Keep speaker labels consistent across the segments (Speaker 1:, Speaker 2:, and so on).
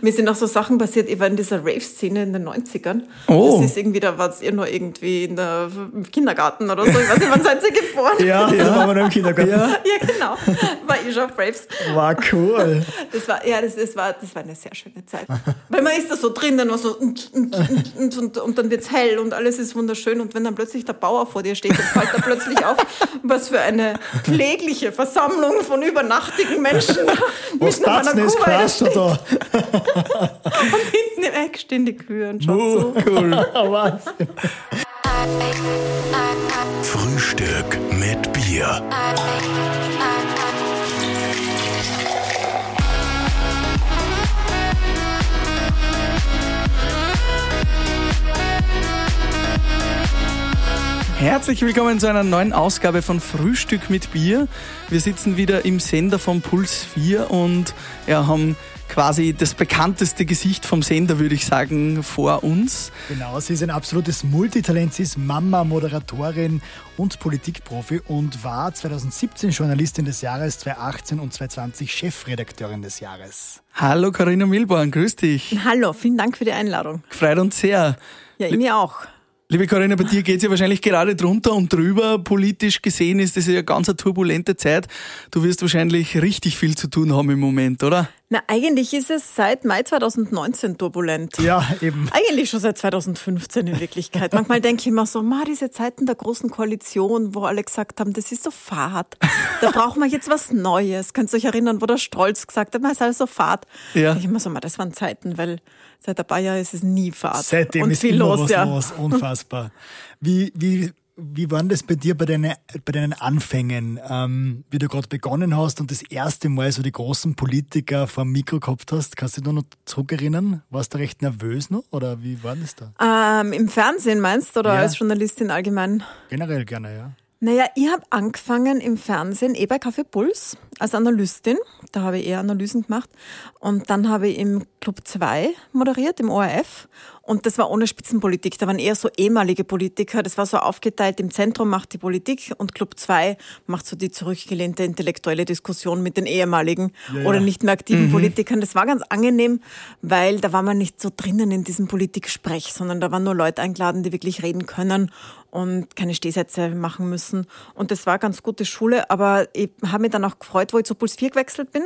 Speaker 1: Mir sind auch so Sachen passiert, ich war in dieser Rave-Szene in den 90ern.
Speaker 2: Oh.
Speaker 1: Das ist irgendwie, da war ihr nur irgendwie in der, im Kindergarten oder so. Ich weiß nicht, wann seid ihr geboren?
Speaker 3: Ja, da waren wir noch im Kindergarten.
Speaker 2: Ja.
Speaker 1: ja, genau. War ich schon auf Raves.
Speaker 3: War cool.
Speaker 1: Das war, ja, das, das, war, das war eine sehr schöne Zeit. Weil man ist da so drin, dann war so und, und, und, und, und dann wird's hell und alles ist wunderschön. Und wenn dann plötzlich der Bauer vor dir steht, dann fällt er plötzlich auf, was für eine klägliche Versammlung von übernachtigen Menschen
Speaker 3: Was das
Speaker 1: einer
Speaker 3: denn ist,
Speaker 1: Kuhweide
Speaker 3: krass
Speaker 1: steht.
Speaker 3: da?
Speaker 1: Und hinten im Eck stehen die Kühe und
Speaker 3: Oh,
Speaker 1: so.
Speaker 3: cool. Wahnsinn.
Speaker 4: Frühstück mit Bier.
Speaker 2: Herzlich willkommen zu einer neuen Ausgabe von Frühstück mit Bier. Wir sitzen wieder im Sender von Puls 4 und ja, haben quasi das bekannteste Gesicht vom Sender, würde ich sagen, vor uns.
Speaker 3: Genau, sie ist ein absolutes Multitalent. Sie ist Mama, Moderatorin und Politikprofi und war 2017 Journalistin des Jahres, 2018 und 2020 Chefredakteurin des Jahres.
Speaker 2: Hallo Corinna Milborn, grüß dich.
Speaker 1: Hallo, vielen Dank für die Einladung.
Speaker 2: Freut uns sehr.
Speaker 1: Ja, ich mir auch.
Speaker 2: Liebe Corinna, bei dir geht's ja wahrscheinlich gerade drunter und drüber. Politisch gesehen ist das ja eine ganz eine turbulente Zeit. Du wirst wahrscheinlich richtig viel zu tun haben im Moment, oder?
Speaker 1: Na, eigentlich ist es seit Mai 2019 turbulent.
Speaker 3: Ja, eben.
Speaker 1: Eigentlich schon seit 2015 in Wirklichkeit. Manchmal denke ich immer so, ma, diese Zeiten der großen Koalition, wo alle gesagt haben, das ist so fad. Da brauchen wir jetzt was Neues. Könnt ihr euch erinnern, wo der Stolz gesagt hat, ma, ist alles so fad.
Speaker 2: Ja.
Speaker 1: Denke Ich immer so, ma, das waren Zeiten, weil seit ein paar Jahren ist es nie fad.
Speaker 3: Seitdem
Speaker 1: Und
Speaker 3: ist
Speaker 1: viel
Speaker 3: immer
Speaker 1: los,
Speaker 3: was
Speaker 1: ja.
Speaker 3: los. Unfassbar. Wie, wie, wie war das bei dir bei, deine, bei deinen Anfängen, ähm, wie du gerade begonnen hast und das erste Mal so die großen Politiker vor dem Mikro gehabt hast? Kannst du dich noch zurückerinnern? Warst du recht nervös noch oder wie war das da?
Speaker 1: Ähm, Im Fernsehen meinst du oder
Speaker 3: Ja.
Speaker 1: als Journalistin allgemein?
Speaker 3: Generell gerne, ja.
Speaker 1: Naja, ich habe angefangen im Fernsehen, eh bei Café Puls, als Analystin. Da habe ich eher Analysen gemacht. Und dann habe ich im Club 2 moderiert, im ORF. Und das war ohne Spitzenpolitik. Da waren eher so ehemalige Politiker. Das war so aufgeteilt. Im Zentrum macht die Politik und Club 2 macht so die zurückgelehnte intellektuelle Diskussion mit den ehemaligen
Speaker 3: Ja, ja.
Speaker 1: oder nicht mehr aktiven Politikern. Das war ganz angenehm, weil da war man nicht so drinnen in diesem Politiksprech, sondern da waren nur Leute eingeladen, die wirklich reden können und keine Stehsätze machen müssen. Und das war ganz gute Schule, aber ich habe mich dann auch gefreut, wo ich zu Puls 4 gewechselt bin.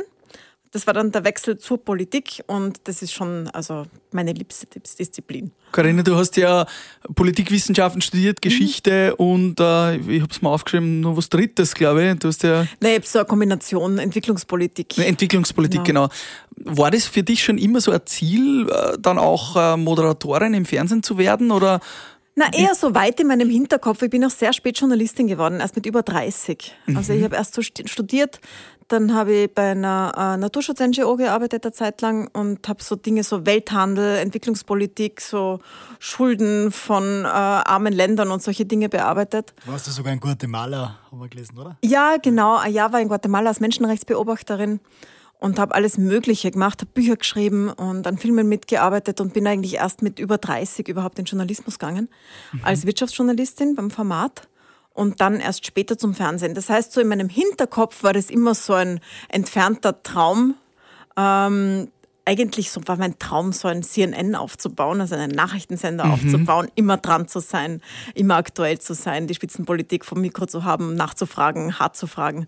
Speaker 1: Das war dann der Wechsel zur Politik und das ist schon also meine liebste Disziplin.
Speaker 2: Corinna, du hast ja Politikwissenschaften studiert, Geschichte und äh, ich habe es mal aufgeschrieben, noch was Drittes, glaube ich. Du hast ja
Speaker 1: Nein, ich habe so eine Kombination Entwicklungspolitik.
Speaker 2: Entwicklungspolitik, genau. War das für dich schon immer so ein Ziel, äh, dann auch äh, Moderatorin im Fernsehen zu werden? Oder
Speaker 1: Na, eher so weit in meinem Hinterkopf. Ich bin auch sehr spät Journalistin geworden, erst mit über 30. Also ich habe erst so studiert, dann habe ich bei einer äh, Naturschutz-NGO gearbeitet eine Zeit lang und habe so Dinge, so Welthandel, Entwicklungspolitik, so Schulden von äh, armen Ländern und solche Dinge bearbeitet.
Speaker 3: Warst du sogar in Guatemala, haben wir gelesen, oder?
Speaker 1: Ja, genau. Ein Jahr war in Guatemala als Menschenrechtsbeobachterin und habe alles Mögliche gemacht, habe Bücher geschrieben und an Filmen mitgearbeitet und bin eigentlich erst mit über 30 überhaupt in Journalismus gegangen, als Wirtschaftsjournalistin beim Format und dann erst später zum Fernsehen. Das heißt, so in meinem Hinterkopf war das immer so ein entfernter Traum. Ähm, eigentlich so war mein Traum, so ein CNN aufzubauen, also einen Nachrichtensender aufzubauen, immer dran zu sein, immer aktuell zu sein, die Spitzenpolitik vom Mikro zu haben, nachzufragen, hart zu fragen.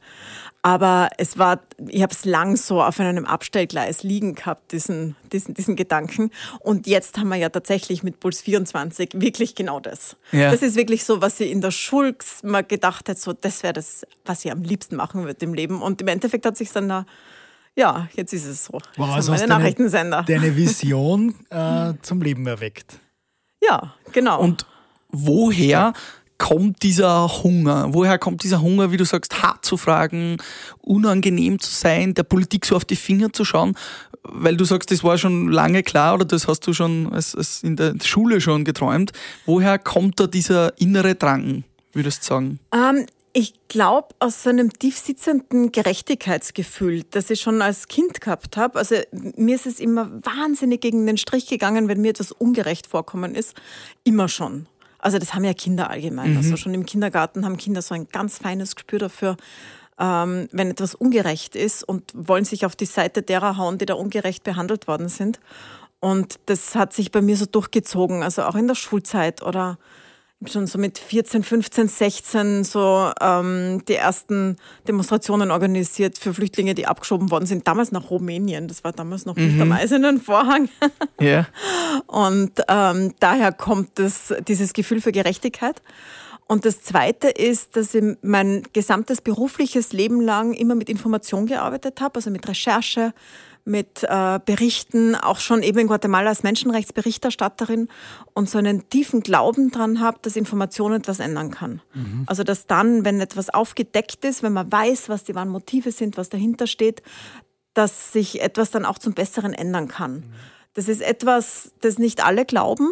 Speaker 1: Aber es war, ich habe es lang so auf einem Abstellgleis liegen gehabt, diesen, diesen, diesen Gedanken. Und jetzt haben wir ja tatsächlich mit Puls 24 wirklich genau das.
Speaker 2: Ja.
Speaker 1: Das ist wirklich so, was ich in der Schule mal gedacht hätte, so, das wäre das, was ich am liebsten machen würde im Leben. Und im Endeffekt hat sich dann da, ja, jetzt ist es so.
Speaker 3: Wow, also deine,
Speaker 1: Nachrichtensender.
Speaker 3: deine Vision äh, zum Leben erweckt.
Speaker 1: Ja, genau.
Speaker 2: und woher kommt dieser Hunger? Woher kommt dieser Hunger, wie du sagst, hart zu fragen, unangenehm zu sein, der Politik so auf die Finger zu schauen? Weil du sagst, das war schon lange klar oder das hast du schon als, als in der Schule schon geträumt. Woher kommt da dieser innere Drang, würdest du sagen?
Speaker 1: Ähm, ich glaube, aus so einem tiefsitzenden Gerechtigkeitsgefühl, das ich schon als Kind gehabt habe. Also mir ist es immer wahnsinnig gegen den Strich gegangen, wenn mir etwas ungerecht vorkommen ist. Immer schon. Also das haben ja Kinder allgemein. Also schon im Kindergarten haben Kinder so ein ganz feines Gespür dafür, äh, ähm, wenn etwas ungerecht ist und wollen sich auf die Seite derer hauen, die da ungerecht behandelt worden sind. Und das hat sich bei mir so durchgezogen, also auch in der Schulzeit oder schon so mit 14, 15, 16 so ähm, die ersten Demonstrationen organisiert für Flüchtlinge, die abgeschoben worden sind. Damals nach Rumänien. Das war damals noch mhm. am eisernen Vorhang.
Speaker 2: Ja.
Speaker 1: Und ähm, daher kommt das, dieses Gefühl für Gerechtigkeit. Und das Zweite ist, dass ich mein gesamtes berufliches Leben lang immer mit Information gearbeitet habe, also mit Recherche, mit äh, Berichten, auch schon eben in Guatemala als Menschenrechtsberichterstatterin und so einen tiefen Glauben dran habe, dass Information etwas ändern kann. Mhm. Also dass dann, wenn etwas aufgedeckt ist, wenn man weiß, was die wahren Motive sind, was dahinter steht, dass sich etwas dann auch zum Besseren ändern kann. Mhm. Das ist etwas, das nicht alle glauben,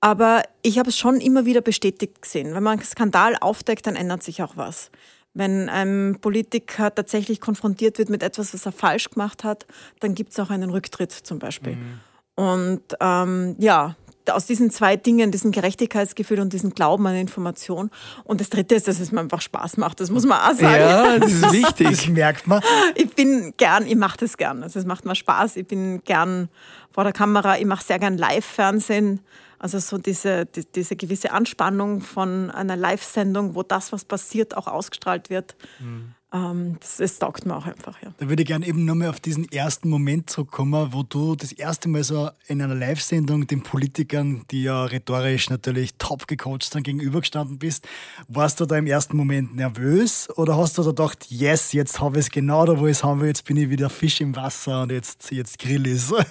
Speaker 1: aber ich habe es schon immer wieder bestätigt gesehen. Wenn man einen Skandal aufdeckt, dann ändert sich auch was wenn ein Politiker tatsächlich konfrontiert wird mit etwas, was er falsch gemacht hat, dann gibt es auch einen Rücktritt zum Beispiel. Mhm. Und ähm, ja, aus diesen zwei Dingen, diesem Gerechtigkeitsgefühl und diesem Glauben an Information. Und das Dritte ist, dass es mir einfach Spaß macht. Das muss man auch sagen.
Speaker 2: Ja, das ist wichtig.
Speaker 3: Das merkt man.
Speaker 1: Ich bin gern, ich mache das gern. Also es macht mir Spaß. Ich bin gern vor der Kamera. Ich mache sehr gern Live-Fernsehen. Also so diese, die, diese gewisse Anspannung von einer Live-Sendung, wo das, was passiert, auch ausgestrahlt wird. Mhm. Ähm, das, das, taugt mir auch einfach. Ja.
Speaker 3: Da würde ich gerne eben nochmal auf diesen ersten Moment zurückkommen, wo du das erste Mal so in einer Live-Sendung den Politikern, die ja rhetorisch natürlich top gecoacht sind, gegenübergestanden bist. Warst du da im ersten Moment nervös oder hast du da gedacht, yes, jetzt habe ich es genau da, wo ich es haben will, jetzt bin ich wieder Fisch im Wasser und jetzt, jetzt grill es?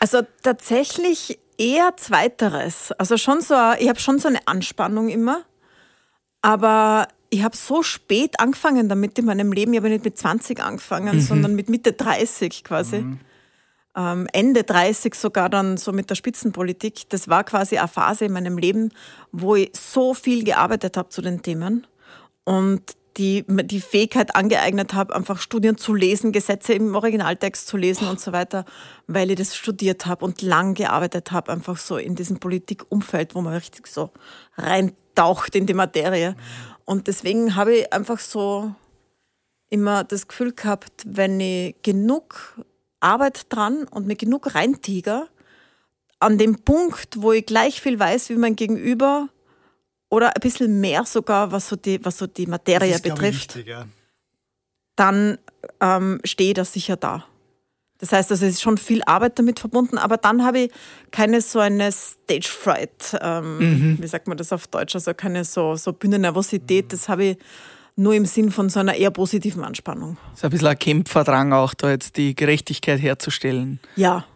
Speaker 1: Also tatsächlich eher zweiteres. Also schon so, ich habe schon so eine Anspannung immer, aber ich habe so spät angefangen damit in meinem Leben. Ich habe nicht mit 20 angefangen, mhm. sondern mit Mitte 30 quasi. Mhm. Ähm, Ende 30 sogar dann so mit der Spitzenpolitik. Das war quasi eine Phase in meinem Leben, wo ich so viel gearbeitet habe zu den Themen. Und die, die Fähigkeit angeeignet habe, einfach Studien zu lesen, Gesetze im Originaltext zu lesen und so weiter, weil ich das studiert habe und lang gearbeitet habe, einfach so in diesem Politikumfeld, wo man richtig so reintaucht in die Materie. Und deswegen habe ich einfach so immer das Gefühl gehabt, wenn ich genug Arbeit dran und mir genug reintiger, an dem Punkt, wo ich gleich viel weiß wie mein Gegenüber, oder ein bisschen mehr sogar, was so die, was so die Materie ist, betrifft, wichtig, ja. dann ähm, stehe ich da sicher da. Das heißt, also es ist schon viel Arbeit damit verbunden, aber dann habe ich keine so eine Stage Fright, ähm, mhm. wie sagt man das auf Deutsch, also keine so, so Bühnennervosität, mhm. das habe ich nur im Sinn von so einer eher positiven Anspannung.
Speaker 2: Das ist ein bisschen ein Kämpferdrang auch, da jetzt die Gerechtigkeit herzustellen.
Speaker 1: Ja,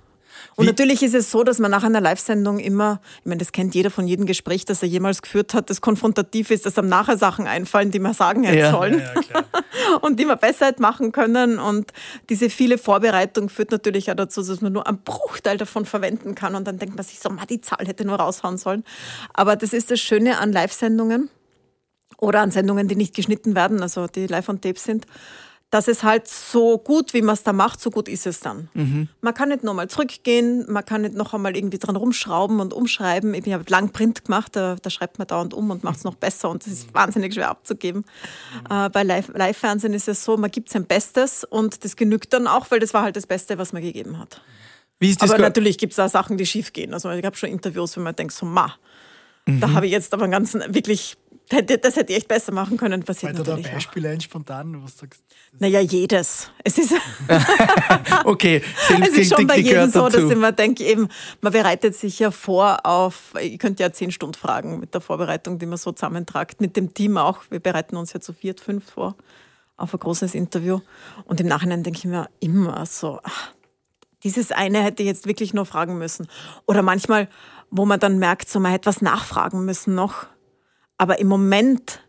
Speaker 1: und Wie? natürlich ist es so, dass man nach einer Live-Sendung immer, ich meine, das kennt jeder von jedem Gespräch, das er jemals geführt hat, das konfrontativ ist, dass einem nachher Sachen einfallen, die man sagen hätte ja. sollen. Ja, ja, und die man besser hätte machen können. Und diese viele Vorbereitung führt natürlich auch dazu, dass man nur einen Bruchteil davon verwenden kann. Und dann denkt man sich so, ma, die Zahl hätte nur raushauen sollen. Aber das ist das Schöne an Live-Sendungen oder an Sendungen, die nicht geschnitten werden, also die live on tape sind dass es halt so gut, wie man es da macht, so gut ist es dann. Mhm. Man kann nicht nochmal zurückgehen, man kann nicht noch einmal irgendwie dran rumschrauben und umschreiben. Ich habe lang Print gemacht, da, da, schreibt man dauernd um und macht es noch besser und das ist wahnsinnig schwer abzugeben. Mhm. Äh, bei Live-Fernsehen Live ist es so, man gibt sein Bestes und das genügt dann auch, weil das war halt das Beste, was man gegeben hat. aber natürlich gibt es auch Sachen, die schief gehen. Also ich habe schon Interviews, wo man denkt, so ma, mhm. da habe ich jetzt aber einen ganzen wirklich das hätte ich echt besser machen können. Passiert
Speaker 3: Weil du da Beispiele ein spontan, was sagst
Speaker 1: Naja, jedes. Es ist,
Speaker 2: okay,
Speaker 1: es ist schon bei jedem so, dass ich mir denke, eben, man bereitet sich ja vor auf, ich könnte ja zehn Stunden fragen mit der Vorbereitung, die man so zusammentragt, mit dem Team auch. Wir bereiten uns ja zu viert, fünf vor auf ein großes Interview. Und im Nachhinein denke ich mir immer so, ach, dieses eine hätte ich jetzt wirklich nur fragen müssen. Oder manchmal, wo man dann merkt, so man hätte was nachfragen müssen noch aber im Moment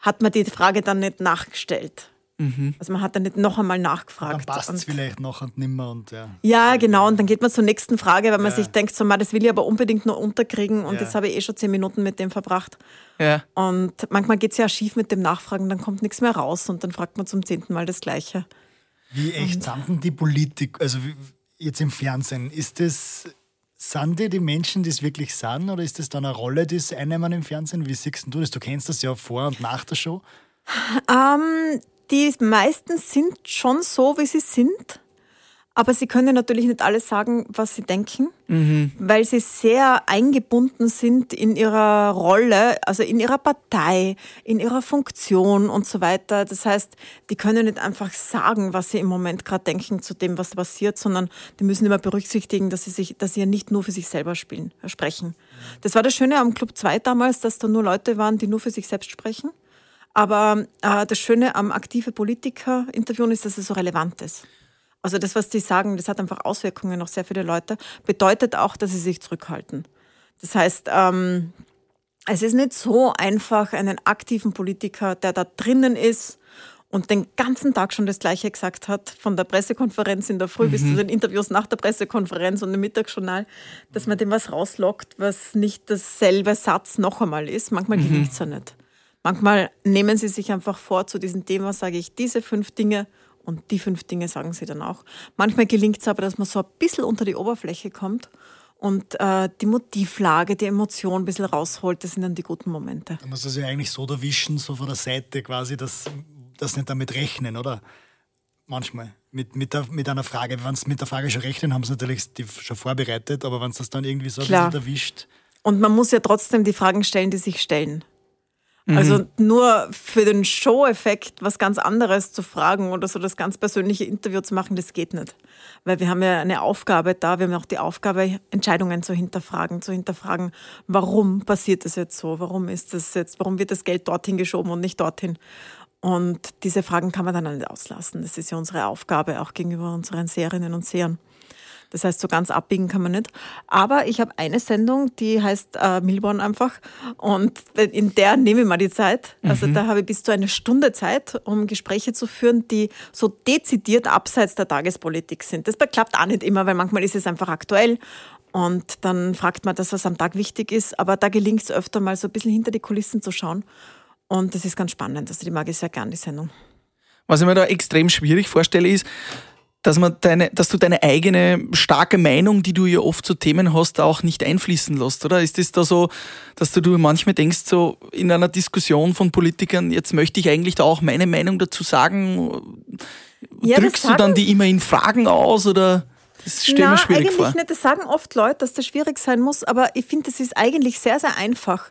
Speaker 1: hat man die Frage dann nicht nachgestellt. Mhm. Also man hat dann nicht noch einmal nachgefragt.
Speaker 3: Dann passt es vielleicht noch und nimmer und ja.
Speaker 1: Ja, genau. Und dann geht man zur nächsten Frage, weil man ja. sich denkt, so, das will ich aber unbedingt nur unterkriegen und ja. jetzt habe ich eh schon zehn Minuten mit dem verbracht.
Speaker 2: Ja.
Speaker 1: Und manchmal geht es ja schief mit dem Nachfragen, dann kommt nichts mehr raus und dann fragt man zum zehnten Mal das Gleiche.
Speaker 3: Wie echt sind die Politik, also jetzt im Fernsehen, ist das sind die die Menschen, die es wirklich sind, oder ist das dann eine Rolle, die sie einnehmen im Fernsehen? Wie siehst du das? Du kennst das ja vor und nach der Show.
Speaker 1: Ähm, die meisten sind schon so, wie sie sind. Aber sie können natürlich nicht alles sagen, was sie denken, mhm. weil sie sehr eingebunden sind in ihrer Rolle, also in ihrer Partei, in ihrer Funktion und so weiter. Das heißt, die können nicht einfach sagen, was sie im Moment gerade denken zu dem, was passiert, sondern die müssen immer berücksichtigen, dass sie, sich, dass sie ja nicht nur für sich selber spielen, sprechen. Das war das Schöne am Club 2 damals, dass da nur Leute waren, die nur für sich selbst sprechen. Aber äh, das Schöne am aktive Politiker-Interviewen ist, dass es so relevant ist. Also das, was die sagen, das hat einfach Auswirkungen auf sehr viele Leute, bedeutet auch, dass sie sich zurückhalten. Das heißt, ähm, es ist nicht so einfach, einen aktiven Politiker, der da drinnen ist und den ganzen Tag schon das Gleiche gesagt hat, von der Pressekonferenz in der Früh mhm. bis zu mhm. den Interviews nach der Pressekonferenz und dem Mittagsjournal, dass man dem was rauslockt, was nicht dasselbe Satz noch einmal ist. Manchmal mhm. gelingt es ja nicht. Manchmal nehmen sie sich einfach vor, zu diesem Thema sage ich diese fünf Dinge und die fünf Dinge sagen sie dann auch. Manchmal gelingt es aber, dass man so ein bisschen unter die Oberfläche kommt und äh, die Motivlage, die Emotion ein bisschen rausholt. Das sind dann die guten Momente.
Speaker 3: Da muss man sich eigentlich so erwischen, so von der Seite quasi, dass das nicht damit rechnen, oder? Manchmal. Mit, mit, der, mit einer Frage. Wenn sie mit der Frage schon rechnen, haben sie natürlich die schon vorbereitet, aber wenn es das dann irgendwie so
Speaker 1: Klar. erwischt. Und man muss ja trotzdem die Fragen stellen, die sich stellen. Also mhm. nur für den Show-Effekt was ganz anderes zu fragen oder so das ganz persönliche Interview zu machen, das geht nicht. Weil wir haben ja eine Aufgabe da, wir haben auch die Aufgabe, Entscheidungen zu hinterfragen, zu hinterfragen, warum passiert das jetzt so, warum ist das jetzt, warum wird das Geld dorthin geschoben und nicht dorthin. Und diese Fragen kann man dann nicht auslassen. Das ist ja unsere Aufgabe auch gegenüber unseren Seherinnen und Sehern. Das heißt, so ganz abbiegen kann man nicht. Aber ich habe eine Sendung, die heißt äh, Milborn einfach. Und in der nehme ich mal die Zeit. Also mhm. da habe ich bis zu eine Stunde Zeit, um Gespräche zu führen, die so dezidiert abseits der Tagespolitik sind. Das klappt auch nicht immer, weil manchmal ist es einfach aktuell. Und dann fragt man das, was am Tag wichtig ist. Aber da gelingt es öfter mal so ein bisschen hinter die Kulissen zu schauen. Und das ist ganz spannend. Also die mag ich sehr gern, die Sendung.
Speaker 2: Was ich mir da extrem schwierig vorstelle, ist, dass, man deine, dass du deine eigene starke Meinung, die du ja oft zu Themen hast, auch nicht einfließen lässt, oder? Ist es da so, dass du, du manchmal denkst, so in einer Diskussion von Politikern, jetzt möchte ich eigentlich da auch meine Meinung dazu sagen? Ja, Drückst du dann die immer in Fragen aus oder? Das stelle mir schwierig
Speaker 1: eigentlich
Speaker 2: vor.
Speaker 1: Nicht. Das sagen oft Leute, dass das schwierig sein muss, aber ich finde, das ist eigentlich sehr, sehr einfach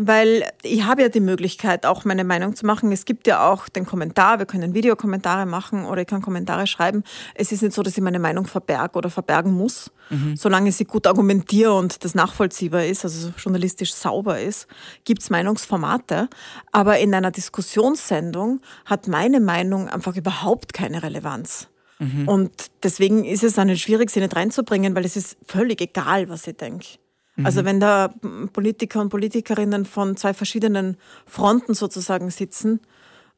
Speaker 1: weil ich habe ja die Möglichkeit, auch meine Meinung zu machen. Es gibt ja auch den Kommentar, wir können Videokommentare machen oder ich kann Kommentare schreiben. Es ist nicht so, dass ich meine Meinung verberge oder verbergen muss. Mhm. Solange sie gut argumentiere und das nachvollziehbar ist, also journalistisch sauber ist, gibt's Meinungsformate. Aber in einer Diskussionssendung hat meine Meinung einfach überhaupt keine Relevanz. Mhm. Und deswegen ist es nicht schwierig, sie nicht reinzubringen, weil es ist völlig egal, was ich denke. Also mhm. wenn da Politiker und Politikerinnen von zwei verschiedenen Fronten sozusagen sitzen,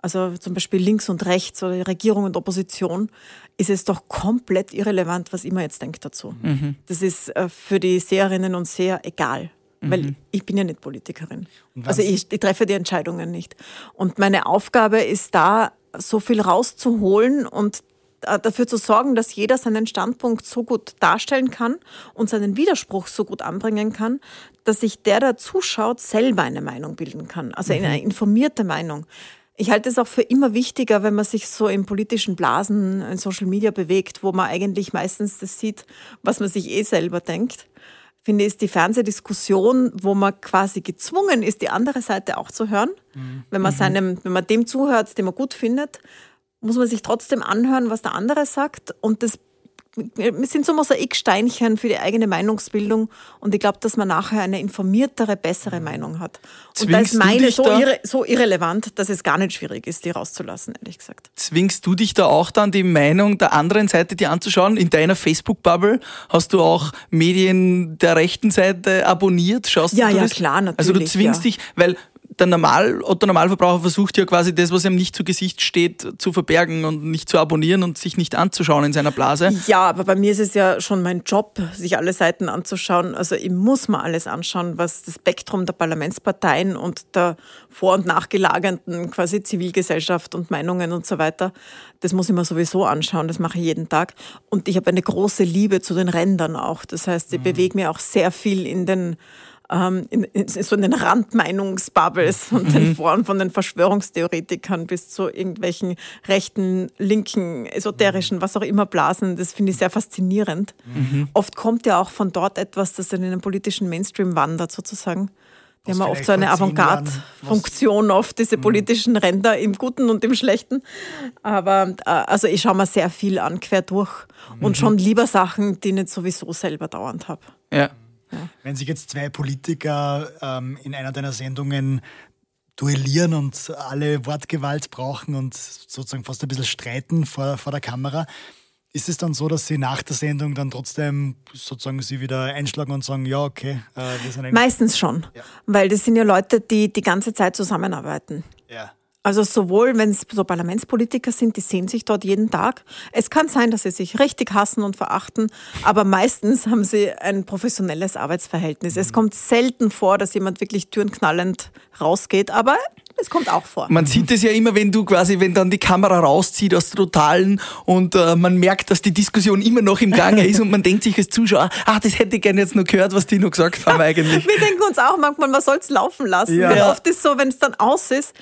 Speaker 1: also zum Beispiel links und rechts oder Regierung und Opposition, ist es doch komplett irrelevant, was immer jetzt denkt dazu. Mhm. Das ist äh, für die Seherinnen und Seher egal. Weil mhm. ich bin ja nicht Politikerin. Also ich, ich treffe die Entscheidungen nicht. Und meine Aufgabe ist da, so viel rauszuholen und dafür zu sorgen, dass jeder seinen Standpunkt so gut darstellen kann und seinen Widerspruch so gut anbringen kann, dass sich der, der zuschaut, selber eine Meinung bilden kann. Also eine mhm. informierte Meinung. Ich halte es auch für immer wichtiger, wenn man sich so in politischen Blasen, in Social Media bewegt, wo man eigentlich meistens das sieht, was man sich eh selber denkt. Finde ist die Fernsehdiskussion, wo man quasi gezwungen ist, die andere Seite auch zu hören. Mhm. Wenn man mhm. seinem, wenn man dem zuhört, den man gut findet, muss man sich trotzdem anhören, was der andere sagt. Und das sind so Mosaiksteinchen für die eigene Meinungsbildung und ich glaube, dass man nachher eine informiertere, bessere Meinung hat. Zwingst und da ist meine so, irre, so, irrelevant, dass es gar nicht schwierig ist, die rauszulassen, ehrlich gesagt.
Speaker 2: Zwingst du dich da auch dann, die Meinung der anderen Seite dir anzuschauen? In deiner Facebook-Bubble hast du auch Medien der rechten Seite abonniert? Schaust
Speaker 1: ja,
Speaker 2: du
Speaker 1: ja, das? klar, natürlich.
Speaker 2: Also du zwingst ja. dich, weil der Normal, Otto Normalverbraucher versucht ja quasi das, was ihm nicht zu Gesicht steht, zu verbergen und nicht zu abonnieren und sich nicht anzuschauen in seiner Blase.
Speaker 1: Ja, aber bei mir ist es ja schon mein Job, sich alle Seiten anzuschauen. Also ich muss mir alles anschauen, was das Spektrum der Parlamentsparteien und der vor- und nachgelagerten quasi Zivilgesellschaft und Meinungen und so weiter, das muss ich mir sowieso anschauen. Das mache ich jeden Tag. Und ich habe eine große Liebe zu den Rändern auch. Das heißt, ich mhm. bewege mich auch sehr viel in den ähm, in, in, so in den Randmeinungsbubbles und mhm. den Foren von den Verschwörungstheoretikern bis zu irgendwelchen rechten, linken, esoterischen, was auch immer Blasen. Das finde ich sehr faszinierend. Mhm. Oft kommt ja auch von dort etwas, das dann in den politischen Mainstream wandert sozusagen. Die haben oft so eine Avantgarde-Funktion oft, diese mhm. politischen Ränder im Guten und im Schlechten. Aber äh, also ich schaue mir sehr viel an, quer durch. Und mhm. schon lieber Sachen, die ich nicht sowieso selber dauernd habe.
Speaker 3: Ja. Ja. Wenn sich jetzt zwei Politiker ähm, in einer deiner Sendungen duellieren und alle Wortgewalt brauchen und sozusagen fast ein bisschen streiten vor, vor der Kamera, ist es dann so, dass Sie nach der Sendung dann trotzdem sozusagen Sie wieder einschlagen und sagen, ja, okay,
Speaker 1: äh, wir sind Meistens schon, ja. weil das sind ja Leute, die die ganze Zeit zusammenarbeiten. Ja. Also sowohl, wenn es so Parlamentspolitiker sind, die sehen sich dort jeden Tag. Es kann sein, dass sie sich richtig hassen und verachten, aber meistens haben sie ein professionelles Arbeitsverhältnis. Es kommt selten vor, dass jemand wirklich türenknallend rausgeht, aber es kommt auch vor.
Speaker 2: Man sieht es ja immer, wenn du quasi, wenn dann die Kamera rauszieht aus der Totalen und äh, man merkt, dass die Diskussion immer noch im Gange ist und man denkt sich als Zuschauer, ach, das hätte ich gerne jetzt noch gehört, was die noch gesagt haben eigentlich.
Speaker 1: Wir denken uns auch manchmal, man soll es laufen lassen. Ja. Oft ist es so, wenn es dann aus ist,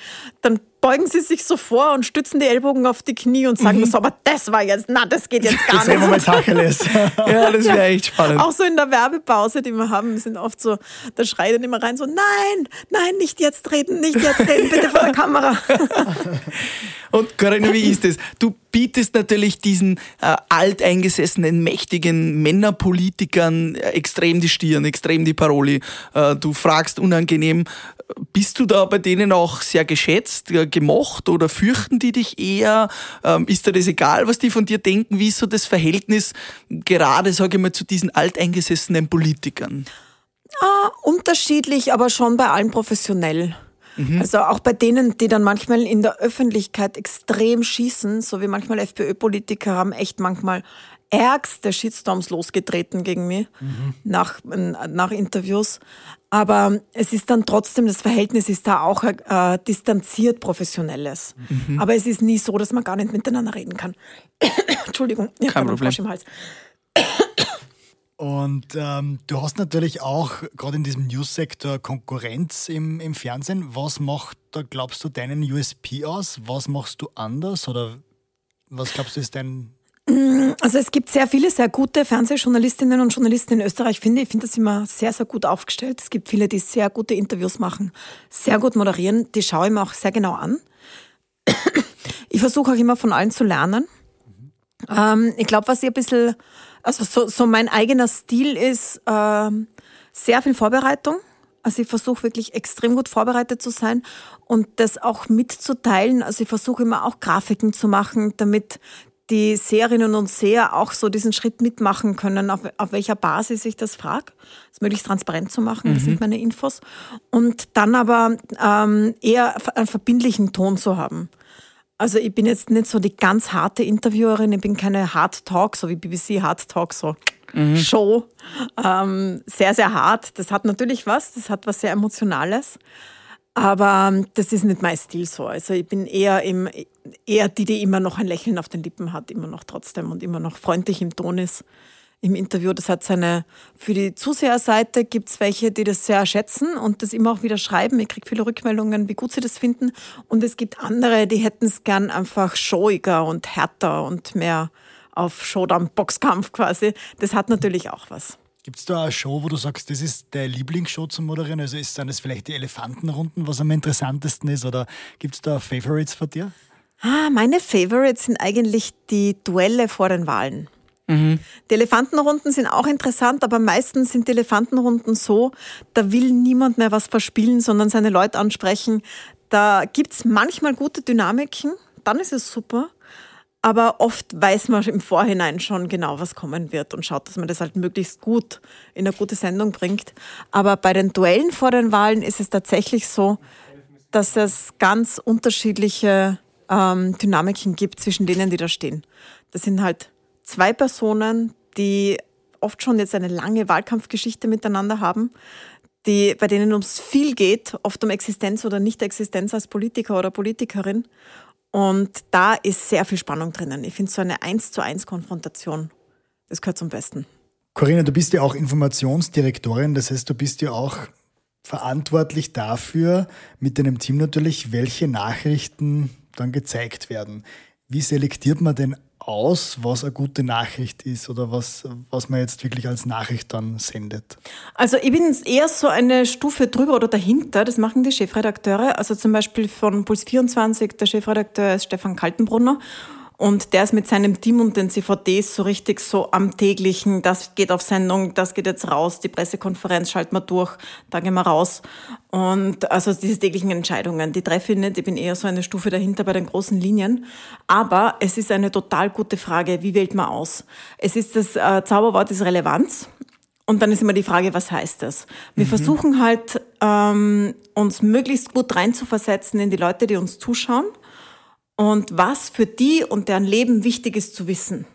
Speaker 1: dann beugen sie sich so vor und stützen die Ellbogen auf die Knie und sagen mhm. so, aber das war jetzt, na, das geht jetzt gar nicht.
Speaker 3: Mal Tacheles.
Speaker 2: ja, das wäre echt spannend.
Speaker 1: Auch so in der Werbepause, die wir haben, sind oft so, da schreit dann immer rein so, nein, nein, nicht jetzt reden, nicht jetzt reden, bitte vor der Kamera.
Speaker 2: und Corinna, wie ist es? Du bietest natürlich diesen äh, alteingesessenen, mächtigen Männerpolitikern äh, extrem die Stirn, extrem die Paroli. Äh, du fragst unangenehm, bist du da bei denen auch sehr geschätzt, äh, gemocht oder fürchten die dich eher? Ähm, ist dir das egal, was die von dir denken? Wie ist so das Verhältnis gerade, sage ich mal, zu diesen alteingesessenen Politikern?
Speaker 1: Ah, unterschiedlich, aber schon bei allen professionell. Mhm. Also auch bei denen, die dann manchmal in der Öffentlichkeit extrem schießen, so wie manchmal FPÖ-Politiker haben echt manchmal ärgste Shitstorms losgetreten gegen mich mhm. nach, nach Interviews. Aber es ist dann trotzdem, das Verhältnis ist da auch äh, distanziert professionelles. Mhm. Aber es ist nie so, dass man gar nicht miteinander reden kann. Entschuldigung, ich habe einen Frosch im Hals.
Speaker 3: Und ähm, du hast natürlich auch gerade in diesem News-Sektor Konkurrenz im, im Fernsehen. Was macht da, glaubst du, deinen USP aus? Was machst du anders? Oder was glaubst du, ist dein
Speaker 1: also es gibt sehr viele sehr gute Fernsehjournalistinnen und Journalisten in Österreich, finde ich. finde das immer sehr, sehr gut aufgestellt. Es gibt viele, die sehr gute Interviews machen, sehr gut moderieren. Die schaue ich mir auch sehr genau an. Ich versuche auch immer von allen zu lernen. Ähm, ich glaube, was ich ein bisschen, also so, so mein eigener Stil ist, ähm, sehr viel Vorbereitung. Also ich versuche wirklich extrem gut vorbereitet zu sein und das auch mitzuteilen. Also ich versuche immer auch Grafiken zu machen, damit die Seherinnen und Seher auch so diesen Schritt mitmachen können, auf, auf welcher Basis ich das frage, es möglichst transparent zu machen, mhm. das sind meine Infos. Und dann aber ähm, eher einen verbindlichen Ton zu haben. Also ich bin jetzt nicht so die ganz harte Interviewerin, ich bin keine Hard Talk, so wie BBC Hard Talk, so mhm. Show. Ähm, sehr, sehr hart. Das hat natürlich was, das hat was sehr Emotionales. Aber ähm, das ist nicht mein Stil so. Also ich bin eher, im, eher die, die immer noch ein Lächeln auf den Lippen hat, immer noch trotzdem und immer noch freundlich im Ton ist im Interview. Das hat seine, für die Zuseherseite gibt es welche, die das sehr schätzen und das immer auch wieder schreiben. Ich kriege viele Rückmeldungen, wie gut sie das finden. Und es gibt andere, die hätten es gern einfach showiger und härter und mehr auf Showdown-Boxkampf quasi. Das hat natürlich auch was.
Speaker 3: Gibt es da eine Show, wo du sagst, das ist der Lieblingsshow zum Moderieren? Also ist, sind es vielleicht die Elefantenrunden, was am interessantesten ist? Oder gibt es da Favorites von dir?
Speaker 1: Ah, meine Favorites sind eigentlich die Duelle vor den Wahlen. Mhm. Die Elefantenrunden sind auch interessant, aber meistens sind die Elefantenrunden so, da will niemand mehr was verspielen, sondern seine Leute ansprechen. Da gibt es manchmal gute Dynamiken, dann ist es super. Aber oft weiß man im Vorhinein schon genau, was kommen wird und schaut, dass man das halt möglichst gut in eine gute Sendung bringt. Aber bei den Duellen vor den Wahlen ist es tatsächlich so, dass es ganz unterschiedliche ähm, Dynamiken gibt zwischen denen, die da stehen. Das sind halt zwei Personen, die oft schon jetzt eine lange Wahlkampfgeschichte miteinander haben, die, bei denen ums viel geht, oft um Existenz oder Nicht-Existenz als Politiker oder Politikerin. Und da ist sehr viel Spannung drinnen. Ich finde so eine 1 zu 1 Konfrontation, das gehört zum Besten.
Speaker 3: Corinna, du bist ja auch Informationsdirektorin, das heißt, du bist ja auch verantwortlich dafür, mit deinem Team natürlich, welche Nachrichten dann gezeigt werden. Wie selektiert man denn aus, was eine gute Nachricht ist oder was, was man jetzt wirklich als Nachricht dann sendet?
Speaker 1: Also ich bin eher so eine Stufe drüber oder dahinter. Das machen die Chefredakteure. Also zum Beispiel von Puls 24, der Chefredakteur ist Stefan Kaltenbrunner. Und der ist mit seinem Team und den CVDs so richtig so am täglichen, das geht auf Sendung, das geht jetzt raus, die Pressekonferenz schalten wir durch, da gehen wir raus. Und also diese täglichen Entscheidungen, die treffe ich nicht, ich bin eher so eine Stufe dahinter bei den großen Linien. Aber es ist eine total gute Frage, wie wählt man aus? Es ist das äh, Zauberwort ist Relevanz. Und dann ist immer die Frage, was heißt das? Wir mhm. versuchen halt, ähm, uns möglichst gut reinzuversetzen in die Leute, die uns zuschauen und was für die und deren Leben wichtig ist zu wissen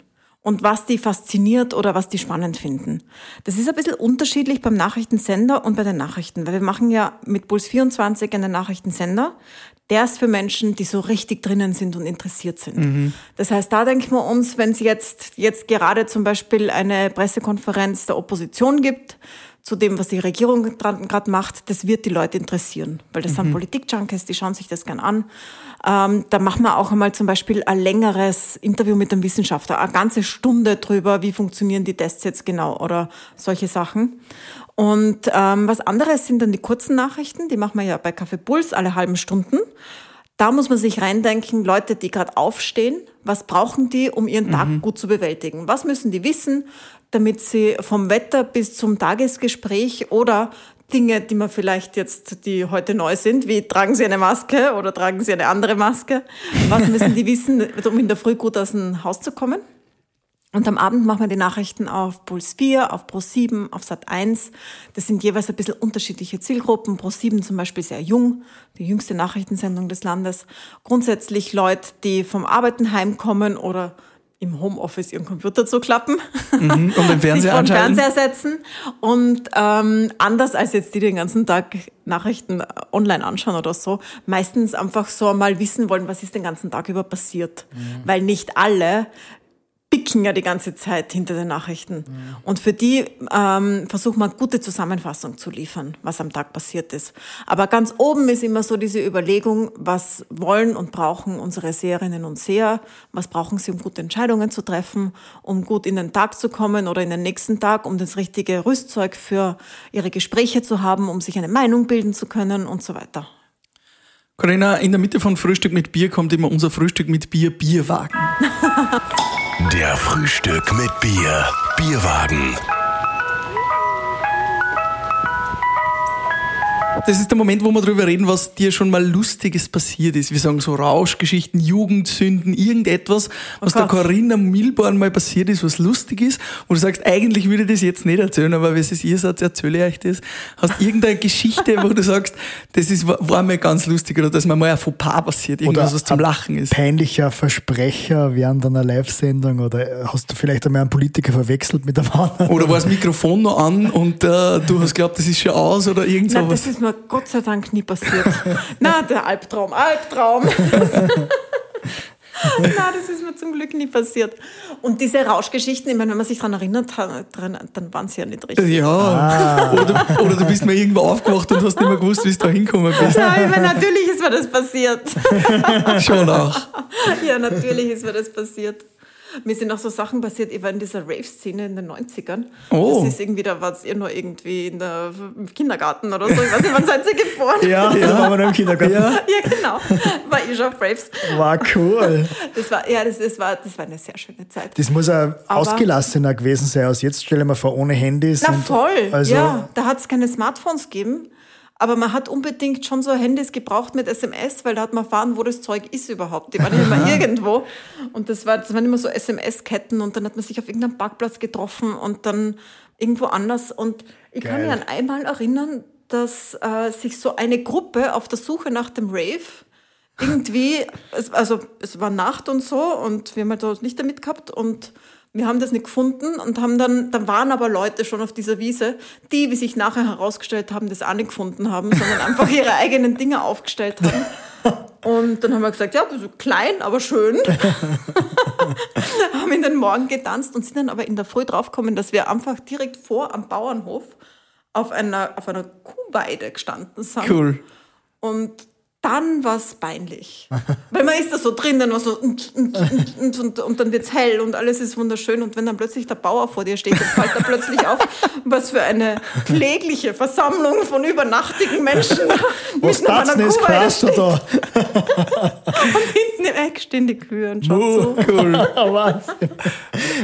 Speaker 1: und was die fasziniert oder was die spannend finden. Das ist ein bisschen unterschiedlich beim Nachrichtensender und bei den Nachrichten, weil wir machen ja mit Puls 24 einen Nachrichtensender, der ist für Menschen, die so richtig drinnen sind und interessiert sind. Mhm. Das heißt, da denken wir uns, wenn es jetzt, jetzt gerade zum Beispiel eine Pressekonferenz der Opposition gibt, zu dem, was die Regierung gerade macht, das wird die Leute interessieren, weil das mhm. sind Politik-Junkies, die schauen sich das gern an. Ähm, da machen wir auch einmal zum Beispiel ein längeres Interview mit einem Wissenschaftler, eine ganze Stunde drüber, wie funktionieren die Tests jetzt genau oder solche Sachen. Und ähm, was anderes sind dann die kurzen Nachrichten, die machen wir ja bei Kaffee Puls alle halben Stunden. Da muss man sich reindenken, Leute, die gerade aufstehen, was brauchen die, um ihren Tag mhm. gut zu bewältigen? Was müssen die wissen? Damit sie vom Wetter bis zum Tagesgespräch oder Dinge, die man vielleicht jetzt, die heute neu sind, wie tragen Sie eine Maske oder tragen Sie eine andere Maske? Was müssen die wissen, um in der Früh gut aus dem Haus zu kommen? Und am Abend machen wir die Nachrichten auf Puls 4, auf Pro 7, auf Sat 1. Das sind jeweils ein bisschen unterschiedliche Zielgruppen. Pro 7 zum Beispiel sehr jung, die jüngste Nachrichtensendung des Landes. Grundsätzlich Leute, die vom Arbeiten heimkommen oder im Homeoffice ihren Computer zu klappen.
Speaker 2: Mhm, und den Fernseher
Speaker 1: sich Fernseher setzen und ähm, anders als jetzt die den ganzen Tag Nachrichten online anschauen oder so, meistens einfach so mal wissen wollen, was ist den ganzen Tag über passiert, mhm. weil nicht alle picken ja die ganze Zeit hinter den Nachrichten. Mhm. Und für die ähm, versucht man gute Zusammenfassung zu liefern, was am Tag passiert ist. Aber ganz oben ist immer so diese Überlegung, was wollen und brauchen unsere Seherinnen und Seher, was brauchen sie, um gute Entscheidungen zu treffen, um gut in den Tag zu kommen oder in den nächsten Tag, um das richtige Rüstzeug für ihre Gespräche zu haben, um sich eine Meinung bilden zu können und so weiter.
Speaker 2: Corinna, in der Mitte von Frühstück mit Bier kommt immer unser Frühstück mit Bier Bierwagen.
Speaker 4: Der Frühstück mit Bier. Bierwagen.
Speaker 2: Das ist der Moment, wo wir darüber reden, was dir schon mal Lustiges passiert ist. Wir sagen so Rauschgeschichten, Jugendsünden, irgendetwas, was oh der Corinna Milborn mal passiert ist, was lustig ist, wo du sagst, eigentlich würde ich das jetzt nicht erzählen, aber wenn es ihr seid, erzähle ich euch das. Hast irgendeine Geschichte, wo du sagst, das ist, war mir ganz lustig oder dass mir mal ein Fauxpas passiert, irgendwas, oder was zum Lachen ist.
Speaker 3: Peinlicher Versprecher während einer Live-Sendung oder hast du vielleicht einmal einen Politiker verwechselt mit einem anderen?
Speaker 2: Oder war das Mikrofon noch an und äh, du hast glaubt, das ist schon aus oder irgend sowas?
Speaker 1: Gott sei Dank nie passiert. Na, der Albtraum, Albtraum. Na, das ist mir zum Glück nie passiert. Und diese Rauschgeschichten, ich meine, wenn man sich daran erinnert, dann waren sie ja nicht richtig.
Speaker 2: Ja, ah. oder, du, oder, du, bist mal irgendwo aufgewacht und hast nicht mehr gewusst, wie du da hinkommen bist.
Speaker 1: Ja, ich meine, natürlich ist mir das passiert.
Speaker 2: Schon auch.
Speaker 1: Ja, natürlich ist mir das passiert. Mir sind auch so Sachen passiert, ich war in dieser Rave-Szene in den 90ern. Oh. Das ist irgendwie, da war es ihr nur irgendwie in der, im Kindergarten oder so. Ich weiß nicht, wann seid ihr geboren?
Speaker 3: Ja, ja. waren wir noch im Kindergarten.
Speaker 1: Ja. ja, genau. War ich schon auf Raves.
Speaker 3: War cool.
Speaker 1: Das war, ja, das, das, war, das war eine sehr schöne Zeit.
Speaker 3: Das muss ein ausgelassener gewesen sein als jetzt. Stell dir mal vor, ohne Handys.
Speaker 1: Na voll, also ja. Da hat es keine Smartphones gegeben. Aber man hat unbedingt schon so Handys gebraucht mit SMS, weil da hat man erfahren, wo das Zeug ist überhaupt. Die waren immer irgendwo. Und das, war, das waren immer so SMS-Ketten und dann hat man sich auf irgendeinem Parkplatz getroffen und dann irgendwo anders. Und ich Geil. kann mich an einmal erinnern, dass äh, sich so eine Gruppe auf der Suche nach dem Rave irgendwie, es, also es war Nacht und so und wir haben halt nicht damit gehabt und wir haben das nicht gefunden und haben dann, dann waren aber Leute schon auf dieser Wiese, die, wie sich nachher herausgestellt haben, das auch nicht gefunden haben, sondern einfach ihre eigenen Dinge aufgestellt haben. Und dann haben wir gesagt, ja, so klein, aber schön. haben in den Morgen getanzt und sind dann aber in der Früh draufgekommen, dass wir einfach direkt vor am Bauernhof auf einer, auf einer Kuhweide gestanden sind.
Speaker 2: Cool.
Speaker 1: Und dann war es peinlich. Weil man ist da so drin, dann war so und, und, und, und, und, und dann wird's hell und alles ist wunderschön. Und wenn dann plötzlich der Bauer vor dir steht, dann fällt er plötzlich auf, was für eine klägliche Versammlung von übernachtigen Menschen
Speaker 3: Was
Speaker 1: mitten auf
Speaker 3: das
Speaker 1: einer
Speaker 3: du
Speaker 1: steht.
Speaker 3: da?
Speaker 1: Und hinten im Eck stehen die Kühe und schauen so.
Speaker 2: Cool.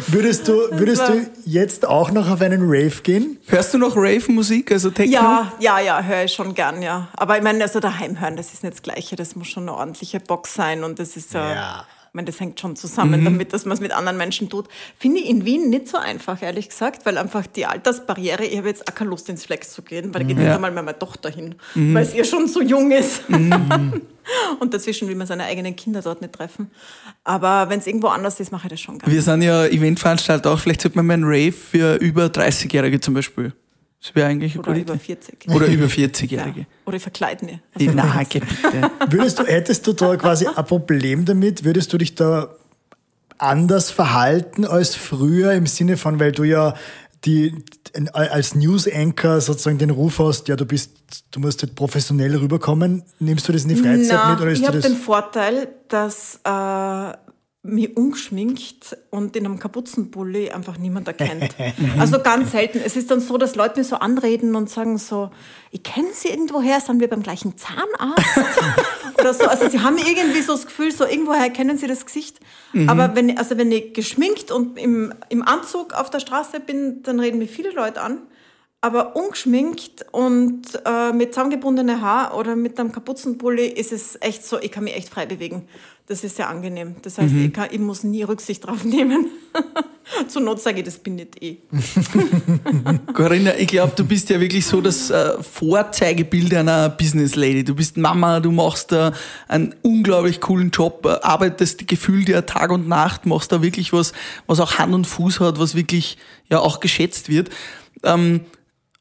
Speaker 3: Würdest du, würdest du jetzt auch noch auf einen Rave gehen?
Speaker 2: Hörst du noch Rave-Musik, also Techno?
Speaker 1: Ja, ja, ja, höre ich schon gern, ja. Aber ich meine, also daheim hören, das ist nicht das Gleiche. Das muss schon eine ordentliche Box sein und das ist ja. Ich meine, das hängt schon zusammen damit, dass man es mit anderen Menschen tut. Finde ich in Wien nicht so einfach, ehrlich gesagt, weil einfach die Altersbarriere, ich habe jetzt auch keine Lust ins Flex zu gehen, weil da geht nicht
Speaker 2: Ja.
Speaker 1: einmal mehr meine Tochter hin, weil sie ja schon so jung ist. Und dazwischen will man seine eigenen Kinder dort nicht treffen. Aber wenn es irgendwo anders ist, mache ich das schon gerne.
Speaker 2: Wir sind ja Eventveranstalter auch, vielleicht sollte man mal einen Rave für über 30-Jährige zum Beispiel. Das wäre eigentlich
Speaker 1: Oder über
Speaker 2: Idee.
Speaker 1: 40.
Speaker 2: Oder über
Speaker 1: ja.
Speaker 2: 40-Jährige.
Speaker 1: Oder ich verkleide mich.
Speaker 2: Also, Na, geh bitte.
Speaker 3: Würdest du, hättest du da quasi ein Problem damit? Würdest du dich da anders verhalten als früher im Sinne von, weil du ja die, als News Anchor sozusagen den Ruf hast, ja, du bist, du musst halt professionell rüberkommen. Nimmst du das in die Freizeit
Speaker 1: Na,
Speaker 3: mit oder ist
Speaker 1: ich habe den Vorteil, dass äh, mich ungeschminkt und in einem Kapuzenpulli einfach niemand erkennt. also ganz selten. Es ist dann so, dass Leute mir so anreden und sagen so, ich kenne sie irgendwoher, sind wir beim gleichen Zahnarzt? Oder so. Also sie haben irgendwie so das Gefühl, so irgendwoher kennen sie das Gesicht. Aber wenn, also wenn ich geschminkt und im, im Anzug auf der Straße bin, dann reden mich viele Leute an. Aber ungeschminkt und äh, mit zusammengebundene Haar oder mit einem Kapuzenpulli ist es echt so, ich kann mich echt frei bewegen. Das ist sehr angenehm. Das heißt, ich, kann, ich muss nie Rücksicht drauf nehmen. Zur Not sage ich, das bin nicht eh.
Speaker 2: Corinna, ich glaube, du bist ja wirklich so das äh, Vorzeigebild einer Business Lady. Du bist Mama, du machst da einen unglaublich coolen Job, äh, arbeitest gefühlt ja Tag und Nacht, machst da wirklich was, was auch Hand und Fuß hat, was wirklich ja auch geschätzt wird. Ähm,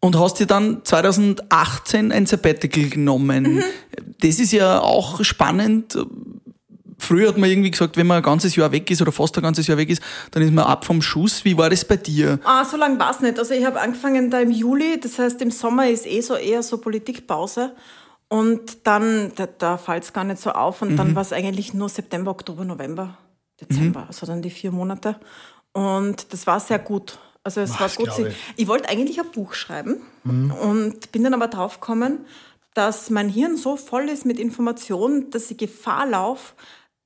Speaker 2: und hast dir dann 2018 ein Sabbatical genommen. Das ist ja auch spannend. Früher hat man irgendwie gesagt, wenn man ein ganzes Jahr weg ist oder fast ein ganzes Jahr weg ist, dann ist man ab vom Schuss. Wie war das bei dir?
Speaker 1: Ah, so lange war es nicht. Also ich habe angefangen da im Juli, das heißt im Sommer ist eh so eher so Politikpause. Und dann, da, da fällt es gar nicht so auf. Und dann war es eigentlich nur September, Oktober, November, Dezember, also dann die vier Monate. Und das war sehr gut. Also es
Speaker 3: Ach,
Speaker 1: war gut. Ich.
Speaker 3: ich.
Speaker 1: wollte eigentlich ein Buch schreiben und bin dann aber drauf gekommen, dass mein Hirn so voll ist mit Informationen, dass ich Gefahr laufe,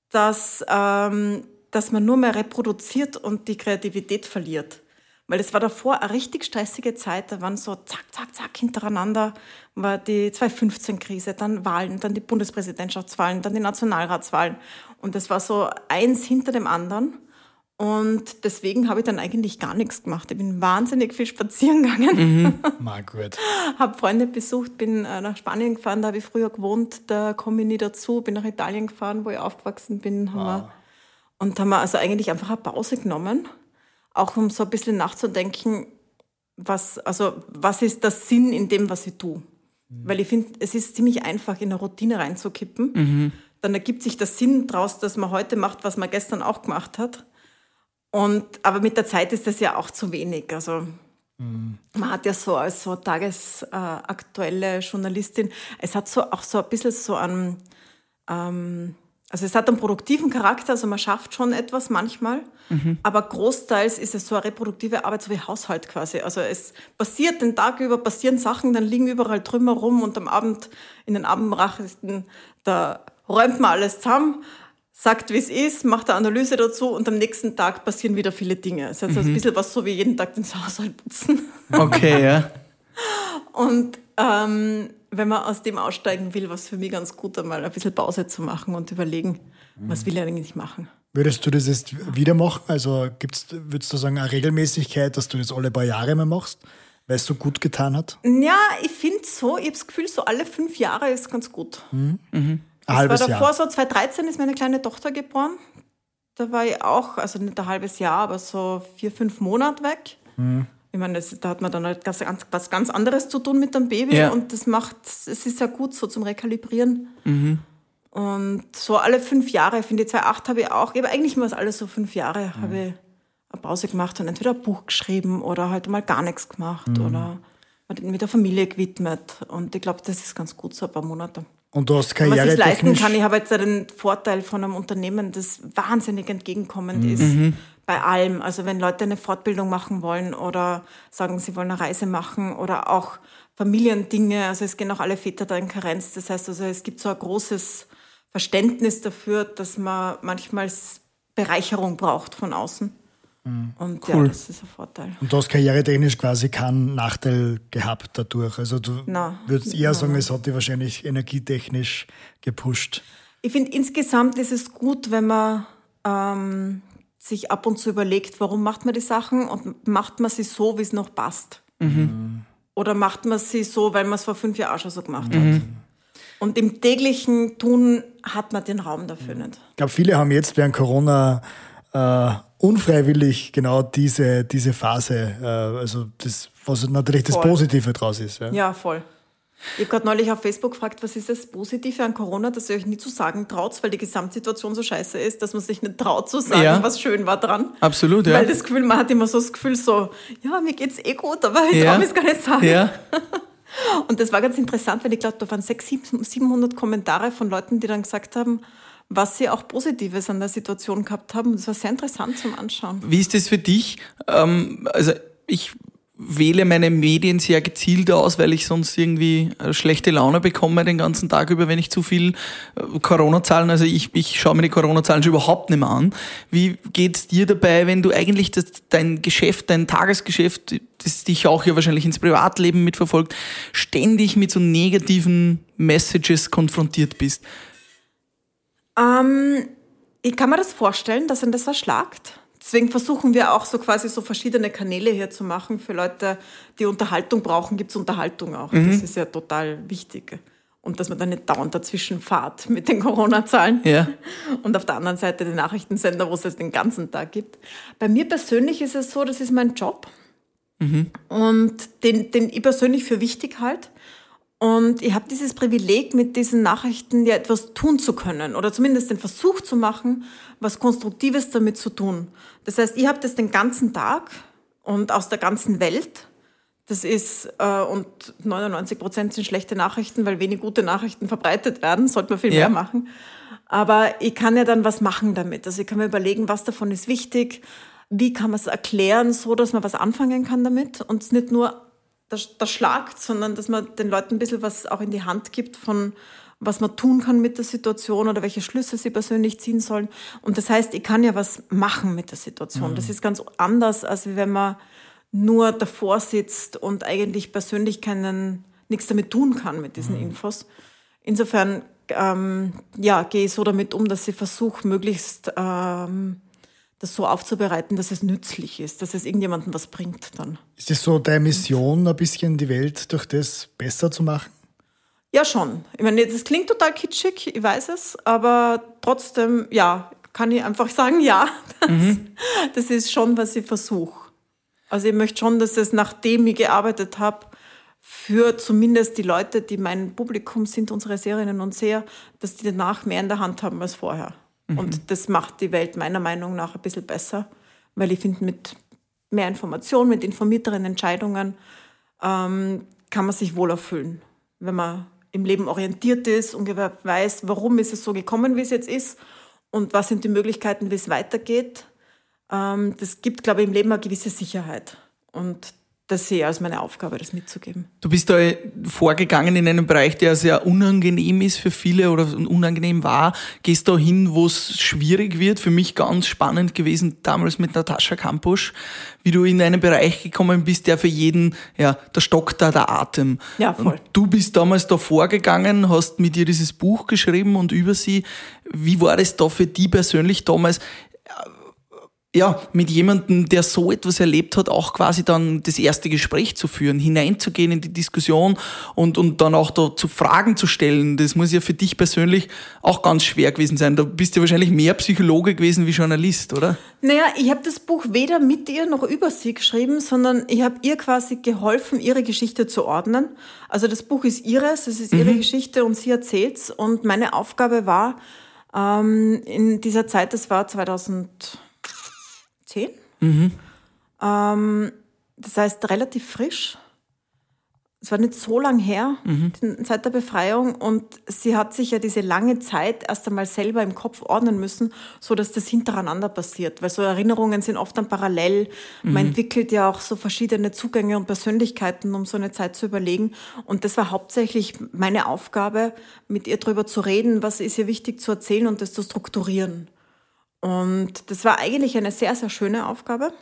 Speaker 1: dass, ähm, dass man nur mehr reproduziert und die Kreativität verliert. Weil es war davor eine richtig stressige Zeit, da waren so zack, zack, zack hintereinander, war die 2015-Krise, dann Wahlen, dann die Bundespräsidentschaftswahlen, dann die Nationalratswahlen. Und das war so eins hinter dem anderen. Und deswegen habe ich dann eigentlich gar nichts gemacht. Ich bin wahnsinnig viel spazieren gegangen,
Speaker 3: Margaret.
Speaker 1: habe Freunde besucht, bin äh, nach Spanien gefahren, da habe ich früher gewohnt, da komme ich nie dazu, bin nach Italien gefahren, wo ich aufgewachsen bin. Haben wir, und haben wir also eigentlich einfach eine Pause genommen, auch um so ein bisschen nachzudenken, was, also, was ist der Sinn in dem, was ich tue. Weil ich finde, es ist ziemlich einfach, in eine Routine reinzukippen. Dann ergibt sich der Sinn daraus, dass man heute macht, was man gestern auch gemacht hat. Und, aber mit der Zeit ist das ja auch zu wenig. Also man hat ja so als so tagesaktuelle Journalistin, es hat so auch so ein bisschen so einen, ähm, also es hat einen produktiven Charakter, also man schafft schon etwas manchmal, aber großteils ist es so eine reproduktive Arbeit, so wie Haushalt quasi. Also es passiert den Tag über, passieren Sachen, dann liegen überall Trümmer rum und am Abend, in den Abendnachrichten, da räumt man alles zusammen, sagt, wie es ist, macht eine Analyse dazu und am nächsten Tag passieren wieder viele Dinge. Es ist also ein bisschen was so wie jeden Tag den Haushalt putzen.
Speaker 2: Okay, ja.
Speaker 1: Und ähm, wenn man aus dem aussteigen will, was für mich ganz gut einmal ein bisschen Pause zu machen und überlegen, was will ich eigentlich machen.
Speaker 3: Würdest du das jetzt wieder machen? Also gibt's, würdest du sagen, eine Regelmäßigkeit, dass du das alle paar Jahre mal machst, weil es so gut getan hat?
Speaker 1: Ja, ich finde so, ich habe das Gefühl, so alle fünf Jahre ist ganz gut.
Speaker 3: Ein
Speaker 1: Das
Speaker 3: halbes
Speaker 1: war davor
Speaker 3: Jahr.
Speaker 1: so, 2013 ist meine kleine Tochter geboren. Da war ich auch, also nicht ein halbes Jahr, aber so vier, fünf Monate weg. Ich meine, das, da hat man dann halt ganz, was ganz anderes zu tun mit dem Baby
Speaker 2: Ja.
Speaker 1: und das macht, es ist ja gut so zum Rekalibrieren. Und so alle fünf Jahre, ich finde, 2008 habe ich auch, ich habe eigentlich immer alles so fünf Jahre, habe ich eine Pause gemacht und entweder ein Buch geschrieben oder halt mal gar nichts gemacht oder mit der Familie gewidmet. Und ich glaube, das ist ganz gut, so ein paar Monate.
Speaker 3: Und du hast
Speaker 1: Wenn man sich leisten kann. Ich habe jetzt den Vorteil von einem Unternehmen, das wahnsinnig entgegenkommend ist bei allem. Also wenn Leute eine Fortbildung machen wollen oder sagen, sie wollen eine Reise machen oder auch Familiendinge, also es gehen auch alle Väter da in Karenz. Das heißt also, es gibt so ein großes Verständnis dafür, dass man manchmal Bereicherung braucht von außen. Und ja,
Speaker 2: Cool.
Speaker 1: das ist ein Vorteil.
Speaker 3: Und du hast karrieretechnisch quasi keinen Nachteil gehabt dadurch. Also du
Speaker 1: Na,
Speaker 3: würdest eher
Speaker 1: na,
Speaker 3: sagen,
Speaker 1: na.
Speaker 3: es hat dich wahrscheinlich energietechnisch gepusht.
Speaker 1: Ich finde, insgesamt ist es gut, wenn man ähm, sich ab und zu überlegt, warum macht man die Sachen und macht man sie so, wie es noch passt. Oder macht man sie so, weil man es vor fünf Jahren auch schon so gemacht hat. Und im täglichen Tun hat man den Raum dafür nicht.
Speaker 3: Ich glaube, viele haben jetzt während Corona äh, unfreiwillig genau diese, diese Phase, äh, also das, was natürlich das
Speaker 1: Voll.
Speaker 3: Positive draus ist. Ja.
Speaker 1: Ja, voll. Ich habe gerade neulich auf Facebook gefragt, was ist das Positive an Corona, dass ihr euch nie zu sagen traut, weil die Gesamtsituation so scheiße ist, dass man sich nicht traut zu sagen,
Speaker 2: Ja.
Speaker 1: was schön war dran.
Speaker 2: Absolut, ja.
Speaker 1: Weil das Gefühl, man hat immer so das Gefühl so, ja, mir geht's eh gut, aber ich
Speaker 2: Ja.
Speaker 1: traue es gar nicht sagen.
Speaker 2: Ja.
Speaker 1: Und das war ganz interessant, weil ich glaube, da waren 600, 700 Kommentare von Leuten, die dann gesagt haben, was sie auch Positives an der Situation gehabt haben. Das war sehr interessant zum Anschauen.
Speaker 2: Wie ist das für dich? Ähm, also ich wähle meine Medien sehr gezielt aus, weil ich sonst irgendwie äh, schlechte Laune bekomme den ganzen Tag über, wenn ich zu viel äh, Corona-Zahlen, also ich, ich schaue mir die Corona-Zahlen schon überhaupt nicht mehr an. Wie geht's dir dabei, wenn du eigentlich das, dein Geschäft, dein Tagesgeschäft, das dich auch ja wahrscheinlich ins Privatleben mitverfolgt, ständig mit so negativen Messages konfrontiert bist?
Speaker 1: Ähm, ich kann mir das vorstellen, dass ihn das erschlagt. Deswegen versuchen wir auch so quasi so verschiedene Kanäle hier zu machen. Für Leute, die Unterhaltung brauchen, gibt's Unterhaltung auch. Das ist ja total wichtig. Und dass man da nicht dauernd dazwischen fahrt mit den Corona-Zahlen.
Speaker 2: Ja.
Speaker 1: Und auf der anderen Seite den Nachrichtensender, wo es es den ganzen Tag gibt. Bei mir persönlich ist es so, das ist mein Job. Und den, den ich persönlich für wichtig halte. Und ich habe dieses Privileg, mit diesen Nachrichten ja etwas tun zu können oder zumindest den Versuch zu machen, was Konstruktives damit zu tun. Das heißt, ich habe das den ganzen Tag und aus der ganzen Welt. Das ist, äh, und 99 Prozent sind schlechte Nachrichten, weil wenig gute Nachrichten verbreitet werden, sollte man viel
Speaker 2: Ja.
Speaker 1: mehr machen. Aber ich kann ja dann was machen damit. Also ich kann mir überlegen, was davon ist wichtig, wie kann man es erklären, so dass man was anfangen kann damit und es nicht nur das, das schlagt, sondern dass man den Leuten ein bisschen was auch in die Hand gibt von was man tun kann mit der Situation oder welche Schlüsse sie persönlich ziehen sollen. Und das heißt, ich kann ja was machen mit der Situation. Das ist ganz anders, als wenn man nur davor sitzt und eigentlich persönlich keinen, nichts damit tun kann mit diesen Infos. Insofern ähm, ja, gehe ich so damit um, dass ich versuche, möglichst ähm, das so aufzubereiten, dass es nützlich ist, dass es irgendjemandem was bringt dann.
Speaker 3: Ist es so deine Mission, ein bisschen die Welt durch das besser zu machen?
Speaker 1: Ja, schon. Ich meine, das klingt total kitschig, ich weiß es, aber trotzdem, ja, kann ich einfach sagen, ja, das, das ist schon, was ich versuche. Also ich möchte schon, dass es, nachdem ich gearbeitet habe, für zumindest die Leute, die mein Publikum sind, unsere Serinnen und Seher, dass die danach mehr in der Hand haben als vorher. Und das macht die Welt meiner Meinung nach ein bisschen besser, weil ich finde, mit mehr Information, mit informierteren Entscheidungen ähm, kann man sich wohler fühlen, wenn man im Leben orientiert ist, ungefähr weiß, warum ist es so gekommen, wie es jetzt ist und was sind die Möglichkeiten, wie es weitergeht. Ähm, das gibt, glaube ich, im Leben eine gewisse Sicherheit. Und das sehe ich als meine Aufgabe, das mitzugeben.
Speaker 2: Du bist da vorgegangen in einem Bereich, der sehr unangenehm ist für viele oder unangenehm war. Gehst da hin, wo es schwierig wird. Für mich ganz spannend gewesen damals mit Natascha Kampusch, wie du in einen Bereich gekommen bist, der für jeden, ja, da stockt da der Atem.
Speaker 1: Ja, voll.
Speaker 2: Und du bist damals da vorgegangen, hast mit ihr dieses Buch geschrieben und über sie. Wie war das da für die persönlich damals? Ja, mit jemandem, der so etwas erlebt hat, auch quasi dann das erste Gespräch zu führen, hineinzugehen in die Diskussion und, und dann auch da zu Fragen zu stellen. Das muss ja für dich persönlich auch ganz schwer gewesen sein. Da bist du wahrscheinlich mehr Psychologe gewesen wie Journalist, oder?
Speaker 1: Naja, ich habe das Buch weder mit ihr noch über sie geschrieben, sondern ich habe ihr quasi geholfen, ihre Geschichte zu ordnen. Also das Buch ist ihres, es ist ihre Geschichte und sie erzählt's. Und meine Aufgabe war, ähm, in dieser Zeit, das war 2010, ähm, das heißt relativ frisch, es war nicht so lang her, seit der Befreiung, und sie hat sich ja diese lange Zeit erst einmal selber im Kopf ordnen müssen, so dass das hintereinander passiert. Weil so Erinnerungen sind oft dann parallel. Man entwickelt ja auch so verschiedene Zugänge und Persönlichkeiten, um so eine Zeit zu überlegen. Und das war hauptsächlich meine Aufgabe, mit ihr darüber zu reden, was ist ihr wichtig zu erzählen und das zu strukturieren. Und das war eigentlich eine sehr, sehr schöne Aufgabe.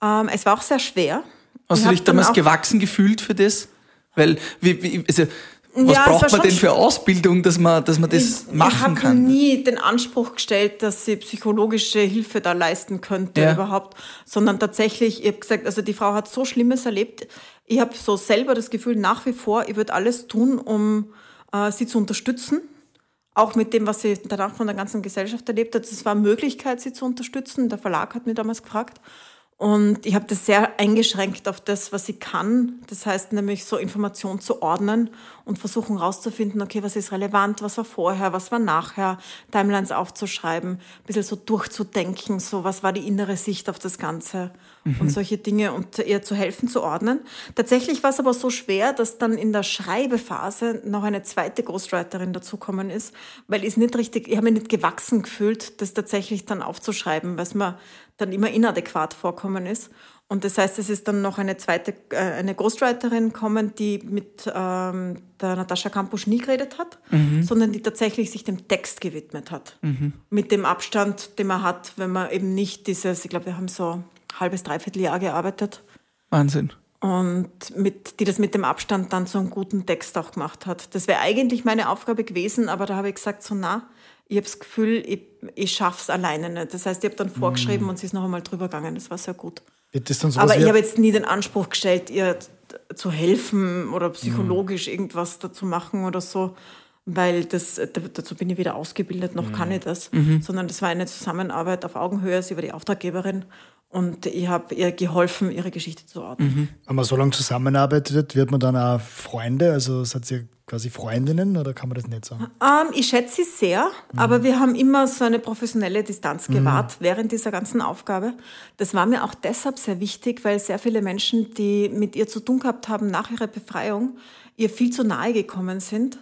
Speaker 1: Ähm, es war auch sehr schwer.
Speaker 2: Hast
Speaker 1: Ich
Speaker 2: du dich damals gewachsen gefühlt für das? Weil, wie, wie, also, was
Speaker 1: Ja,
Speaker 2: braucht man denn für Ausbildung, dass man, dass man das
Speaker 1: ich
Speaker 2: machen
Speaker 1: habe
Speaker 2: kann?
Speaker 1: nie den Anspruch gestellt, dass sie psychologische Hilfe da leisten könnte
Speaker 2: Ja.
Speaker 1: überhaupt, sondern tatsächlich, ich habe gesagt, also die Frau hat so Schlimmes erlebt. Ich habe so selber das Gefühl nach wie vor, ich würde alles tun, um äh, sie zu unterstützen. Auch mit dem, was sie danach von der ganzen Gesellschaft erlebt hat. Es war eine Möglichkeit, sie zu unterstützen. Der Verlag hat mich damals gefragt. Und ich habe das sehr eingeschränkt auf das, was sie kann. Das heißt nämlich so Informationen zu ordnen und versuchen rauszufinden, okay, was ist relevant, was war vorher, was war nachher, Timelines aufzuschreiben, ein bisschen so durchzudenken, so was war die innere Sicht auf das Ganze und solche Dinge und ihr zu helfen zu ordnen. Tatsächlich war es aber so schwer, dass dann in der Schreibephase noch eine zweite Ghostwriterin dazukommen ist, weil ich es nicht richtig, ich habe mich nicht gewachsen gefühlt, das tatsächlich dann aufzuschreiben, weil es mir dann immer inadäquat vorkommen ist. Und das heißt, es ist dann noch eine zweite, äh, eine Ghostwriterin kommen, die mit ähm, der Natascha Kampusch nie geredet hat, sondern die tatsächlich sich dem Text gewidmet hat. Mit dem Abstand, den man hat, wenn man eben nicht dieses, ich glaube, wir haben so halbes, dreiviertel Jahr gearbeitet
Speaker 2: Wahnsinn.
Speaker 1: und mit, die das mit dem Abstand dann so einen guten Text auch gemacht hat. Das wäre eigentlich meine Aufgabe gewesen, aber da habe ich gesagt, so na, ich habe das Gefühl, ich, ich schaffe es alleine nicht. Das heißt, ich habe dann vorgeschrieben und sie ist noch einmal drüber gegangen. Das war sehr gut. Aber ich habe jetzt nie den Anspruch gestellt, ihr zu helfen oder psychologisch irgendwas dazu machen oder so, weil das, dazu bin ich weder ausgebildet, noch kann ich das, sondern das war eine Zusammenarbeit auf Augenhöhe. Sie war die Auftraggeberin und ich habe ihr geholfen, ihre Geschichte zu ordnen.
Speaker 3: wenn man so lange zusammenarbeitet, wird man dann auch Freunde? Also seid ihr quasi Freundinnen oder kann man das nicht sagen?
Speaker 1: Ähm, ich schätze sie sehr, aber wir haben immer so eine professionelle Distanz gewahrt während dieser ganzen Aufgabe. Das war mir auch deshalb sehr wichtig, weil sehr viele Menschen, die mit ihr zu tun gehabt haben nach ihrer Befreiung, ihr viel zu nahe gekommen sind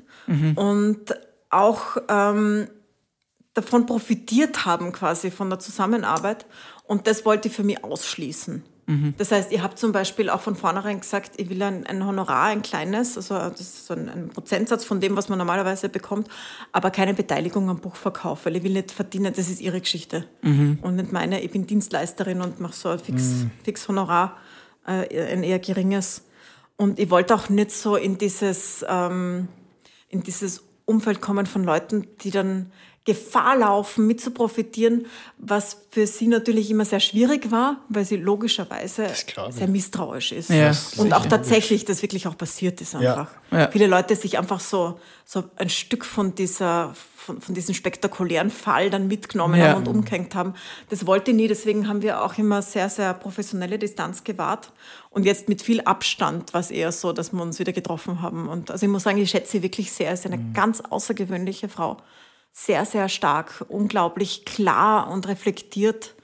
Speaker 1: und auch ähm, davon profitiert haben quasi von der Zusammenarbeit. Und das wollte ich für mich ausschließen. Das heißt, ihr habt zum Beispiel auch von vornherein gesagt, ich will ein, ein Honorar, ein kleines, also das ist so ein, ein Prozentsatz von dem, was man normalerweise bekommt, aber keine Beteiligung am Buchverkauf, weil ich will nicht verdienen, das ist ihre Geschichte und nicht meine. Ich bin Dienstleisterin und mache so ein fix, fix Honorar, äh, ein eher geringes. Und ich wollte auch nicht so in dieses, ähm, in dieses Umfeld kommen von Leuten, die dann Gefahr laufen, mit zu profitieren, was für sie natürlich immer sehr schwierig war, weil sie logischerweise sehr misstrauisch ist.
Speaker 2: Ja,
Speaker 1: und auch tatsächlich das wirklich auch passiert ist
Speaker 3: Ja.
Speaker 1: einfach.
Speaker 2: Ja.
Speaker 1: Viele Leute sich einfach so, so ein Stück von dieser, von, von diesem spektakulären Fall dann mitgenommen
Speaker 2: Ja.
Speaker 1: haben und umgehängt haben. Das wollte ich nie, deswegen haben wir auch immer sehr, sehr professionelle Distanz gewahrt. Und jetzt mit viel Abstand war es eher so, dass wir uns wieder getroffen haben. Und also ich muss sagen, ich schätze sie wirklich sehr. Sie ist eine ganz außergewöhnliche Frau. Sehr, sehr stark, unglaublich klar und reflektiert.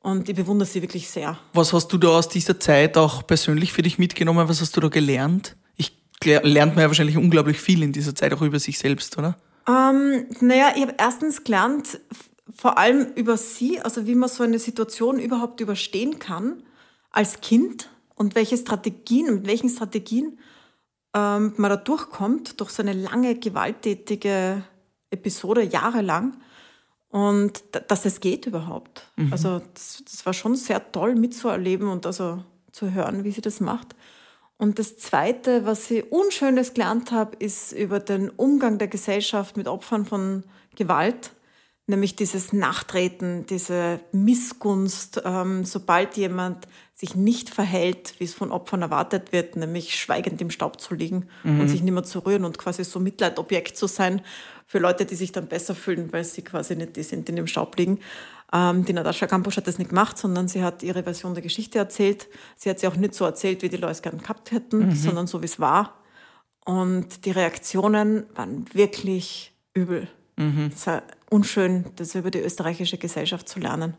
Speaker 1: Und ich bewundere sie wirklich sehr.
Speaker 2: Was hast du da aus dieser Zeit auch persönlich für dich mitgenommen? Was hast du da gelernt? Ich lernt man ja wahrscheinlich unglaublich viel in dieser Zeit auch über sich selbst, oder?
Speaker 1: Ähm, naja, ich habe erstens gelernt, vor allem über sie, also wie man so eine Situation überhaupt überstehen kann als Kind und welche Strategien, mit welchen Strategien ähm, man da durchkommt, durch so eine lange, gewalttätige Episode, jahrelang. Und dass es geht überhaupt. Also das, das war schon sehr toll mitzuerleben und also zu hören, wie sie das macht. Und das Zweite, was ich Unschönes gelernt habe, ist über den Umgang der Gesellschaft mit Opfern von Gewalt, nämlich dieses Nachtreten, diese Missgunst, ähm, sobald jemand sich nicht verhält, wie es von Opfern erwartet wird, nämlich schweigend im Staub zu liegen und sich nicht mehr zu rühren und quasi so Mitleidobjekt zu sein für Leute, die sich dann besser fühlen, weil sie quasi nicht die sind, die im Staub liegen. Ähm, die Natascha Kampusch hat das nicht gemacht, sondern sie hat ihre Version der Geschichte erzählt. Sie hat sie auch nicht so erzählt, wie die Leute es gern gehabt hätten, sondern so, wie es war. Und die Reaktionen waren wirklich übel. Es war unschön, das über die österreichische Gesellschaft zu lernen.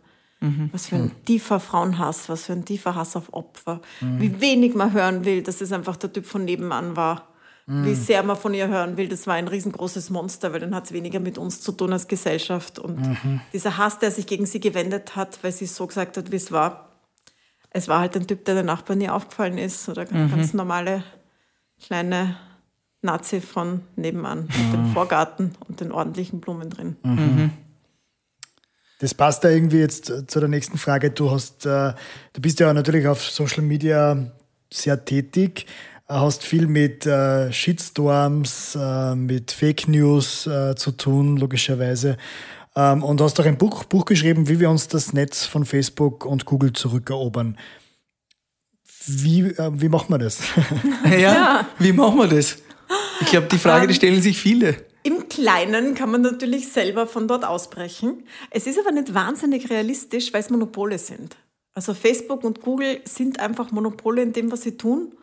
Speaker 1: Was für ein tiefer Frauenhass, was für ein tiefer Hass auf Opfer. Wie wenig man hören will, dass es einfach der Typ von nebenan war. Wie sehr man von ihr hören will, das war ein riesengroßes Monster, weil dann hat es weniger mit uns zu tun als Gesellschaft. Und dieser Hass, der sich gegen sie gewendet hat, weil sie so gesagt hat, wie es war, es war halt ein Typ, der der Nachbarn nie aufgefallen ist oder
Speaker 2: Mhm.
Speaker 1: ganz normale kleine Nazi von nebenan mit dem Vorgarten und den ordentlichen Blumen drin.
Speaker 3: Das passt da irgendwie jetzt äh, zu der nächsten Frage. Du hast, äh, du bist ja natürlich auf Social Media sehr tätig, hast viel mit äh, Shitstorms, äh, mit Fake News äh, zu tun, logischerweise. Ähm, und hast auch ein Buch, Buch geschrieben, wie wir uns das Netz von Facebook und Google zurückerobern. Wie, äh, wie macht man das?
Speaker 2: Ja, wie machen wir das? Ich glaube, die Frage, die stellen sich viele.
Speaker 1: Im Kleinen kann man natürlich selber von dort ausbrechen. Es ist aber nicht wahnsinnig realistisch, weil es Monopole sind. Also Facebook und Google sind einfach Monopole in dem, was sie tun.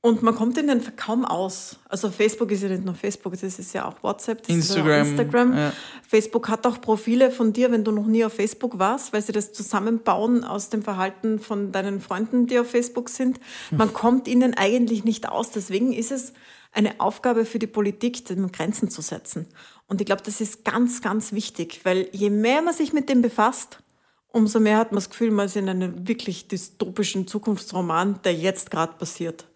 Speaker 1: Und man kommt ihnen kaum aus. Also Facebook ist ja nicht nur Facebook, das ist ja auch WhatsApp, das ist ja
Speaker 2: Instagram,
Speaker 1: Instagram.
Speaker 2: ja.
Speaker 1: Facebook hat auch Profile von dir, wenn du noch nie auf Facebook warst, weil sie das zusammenbauen aus dem Verhalten von deinen Freunden, die auf Facebook sind. Man kommt ihnen eigentlich nicht aus. Deswegen ist es eine Aufgabe für die Politik, dem Grenzen zu setzen. Und ich glaube, das ist ganz, ganz wichtig, weil je mehr man sich mit dem befasst, umso mehr hat man das Gefühl, man ist in einem wirklich dystopischen Zukunftsroman, der jetzt gerade passiert.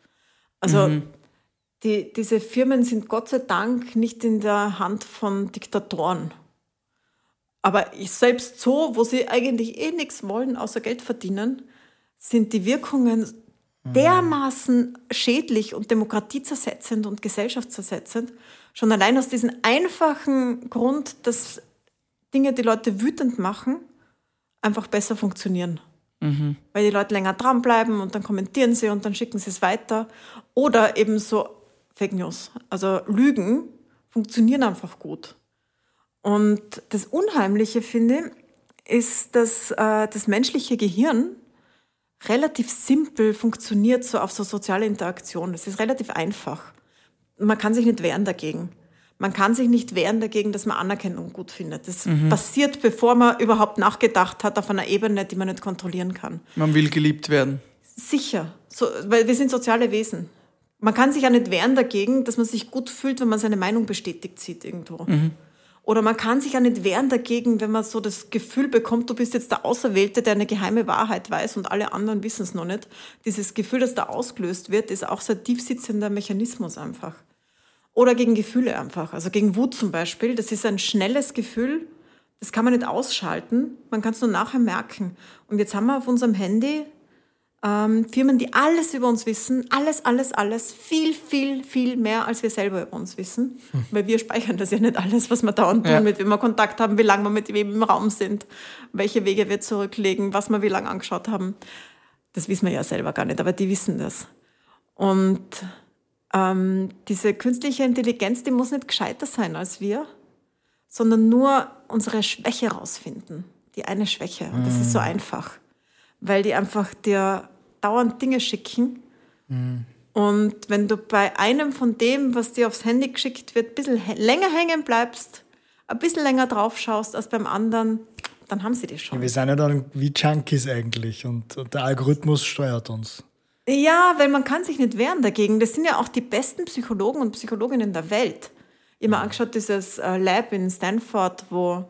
Speaker 1: Also die, diese Firmen sind Gott sei Dank nicht in der Hand von Diktatoren. Aber ich, selbst so, wo sie eigentlich eh nichts wollen, außer Geld verdienen, sind die Wirkungen dermaßen schädlich und demokratiezersetzend und gesellschaftszersetzend. Schon allein aus diesem einfachen Grund, dass Dinge, die Leute wütend machen, einfach besser funktionieren. Weil die Leute länger dranbleiben und dann kommentieren sie und dann schicken sie es weiter. Oder eben so Fake News. Also Lügen funktionieren einfach gut. Und das Unheimliche, finde ich, ist, dass äh, das menschliche Gehirn relativ simpel funktioniert, so auf so soziale Interaktion. Es ist relativ einfach. Man kann sich nicht wehren dagegen. Man kann sich nicht wehren dagegen, dass man Anerkennung gut findet. Das passiert, bevor man überhaupt nachgedacht hat, auf einer Ebene, die man nicht kontrollieren kann.
Speaker 2: Man will geliebt werden.
Speaker 1: Sicher, so, weil wir sind soziale Wesen. Man kann sich ja nicht wehren dagegen, dass man sich gut fühlt, wenn man seine Meinung bestätigt sieht irgendwo. Oder man kann sich ja nicht wehren dagegen, wenn man so das Gefühl bekommt, du bist jetzt der Auserwählte, der eine geheime Wahrheit weiß und alle anderen wissen es noch nicht. Dieses Gefühl, das da ausgelöst wird, ist auch so ein tiefsitzender Mechanismus einfach. Oder gegen Gefühle einfach. Also gegen Wut zum Beispiel. Das ist ein schnelles Gefühl, das kann man nicht ausschalten. Man kann es nur nachher merken. Und jetzt haben wir auf unserem Handy ähm, Firmen, die alles über uns wissen, alles, alles, alles, viel, viel, viel mehr, als wir selber über uns wissen. Weil wir speichern das ja nicht alles, was wir dauernd tun,
Speaker 2: Ja.
Speaker 1: mit wem wir Kontakt haben, wie lange wir mit wem im Raum sind, welche Wege wir zurücklegen, was wir wie lange angeschaut haben. Das wissen wir ja selber gar nicht, aber die wissen das. Und ähm, diese künstliche Intelligenz, die muss nicht gescheiter sein als wir, sondern nur unsere Schwäche rausfinden. Die eine Schwäche. Und das ist so einfach. Weil die einfach dir dauernd Dinge schicken. Und wenn du bei einem von dem, was dir aufs Handy geschickt wird, ein bisschen länger hängen bleibst, ein bisschen länger drauf schaust als beim anderen, dann haben sie dich schon.
Speaker 3: Wir sind ja dann wie Junkies eigentlich und, und der Algorithmus steuert uns.
Speaker 1: Ja, weil man kann sich nicht wehren dagegen. Das sind ja auch die besten Psychologen und Psychologinnen der Welt. Ich habe mir angeschaut, dieses äh, Lab in Stanford, wo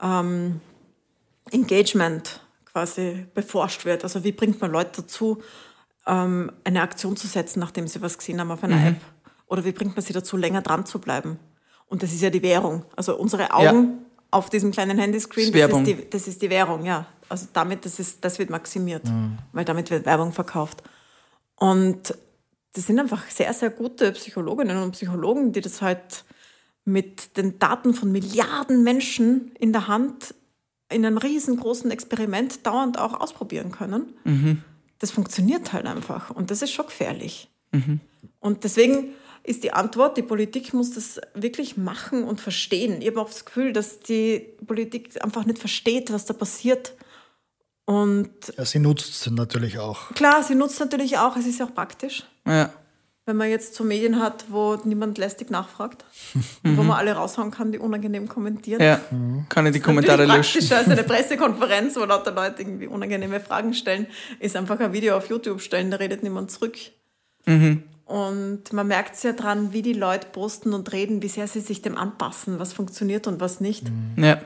Speaker 1: ähm, Engagement quasi beforscht wird. Also wie bringt man Leute dazu, ähm, eine Aktion zu setzen, nachdem sie was gesehen haben auf einer App? Oder wie bringt man sie dazu, länger dran zu bleiben? Und das ist ja die Währung. Also unsere Augen auf diesem kleinen Handyscreen,
Speaker 2: Das ist
Speaker 1: das ist, die, das ist die Währung, ja. Also damit, das, ist, das wird maximiert, weil damit wird Werbung verkauft. Und das sind einfach sehr, sehr gute Psychologinnen und Psychologen, die das halt mit den Daten von Milliarden Menschen in der Hand in einem riesengroßen Experiment dauernd auch ausprobieren können. Das funktioniert halt einfach und das ist schon gefährlich. Und deswegen ist die Antwort, die Politik muss das wirklich machen und verstehen. Ich habe auch das Gefühl, dass die Politik einfach nicht versteht, was da passiert. Und
Speaker 3: Ja, sie nutzt es natürlich auch.
Speaker 1: klar, sie nutzt natürlich auch, es ist ja auch praktisch.
Speaker 2: Ja.
Speaker 1: wenn man jetzt so Medien hat, wo niemand lästig nachfragt, wo man alle raushauen kann, die unangenehm kommentieren.
Speaker 2: Ja, kann ich die Kommentare löschen.
Speaker 1: praktischer als eine Pressekonferenz, wo lauter Leute irgendwie unangenehme Fragen stellen, ist einfach ein Video auf YouTube stellen, da redet niemand zurück. Und man merkt es ja dran, wie die Leute posten und reden, wie sehr sie sich dem anpassen, was funktioniert und was nicht.
Speaker 2: Ja.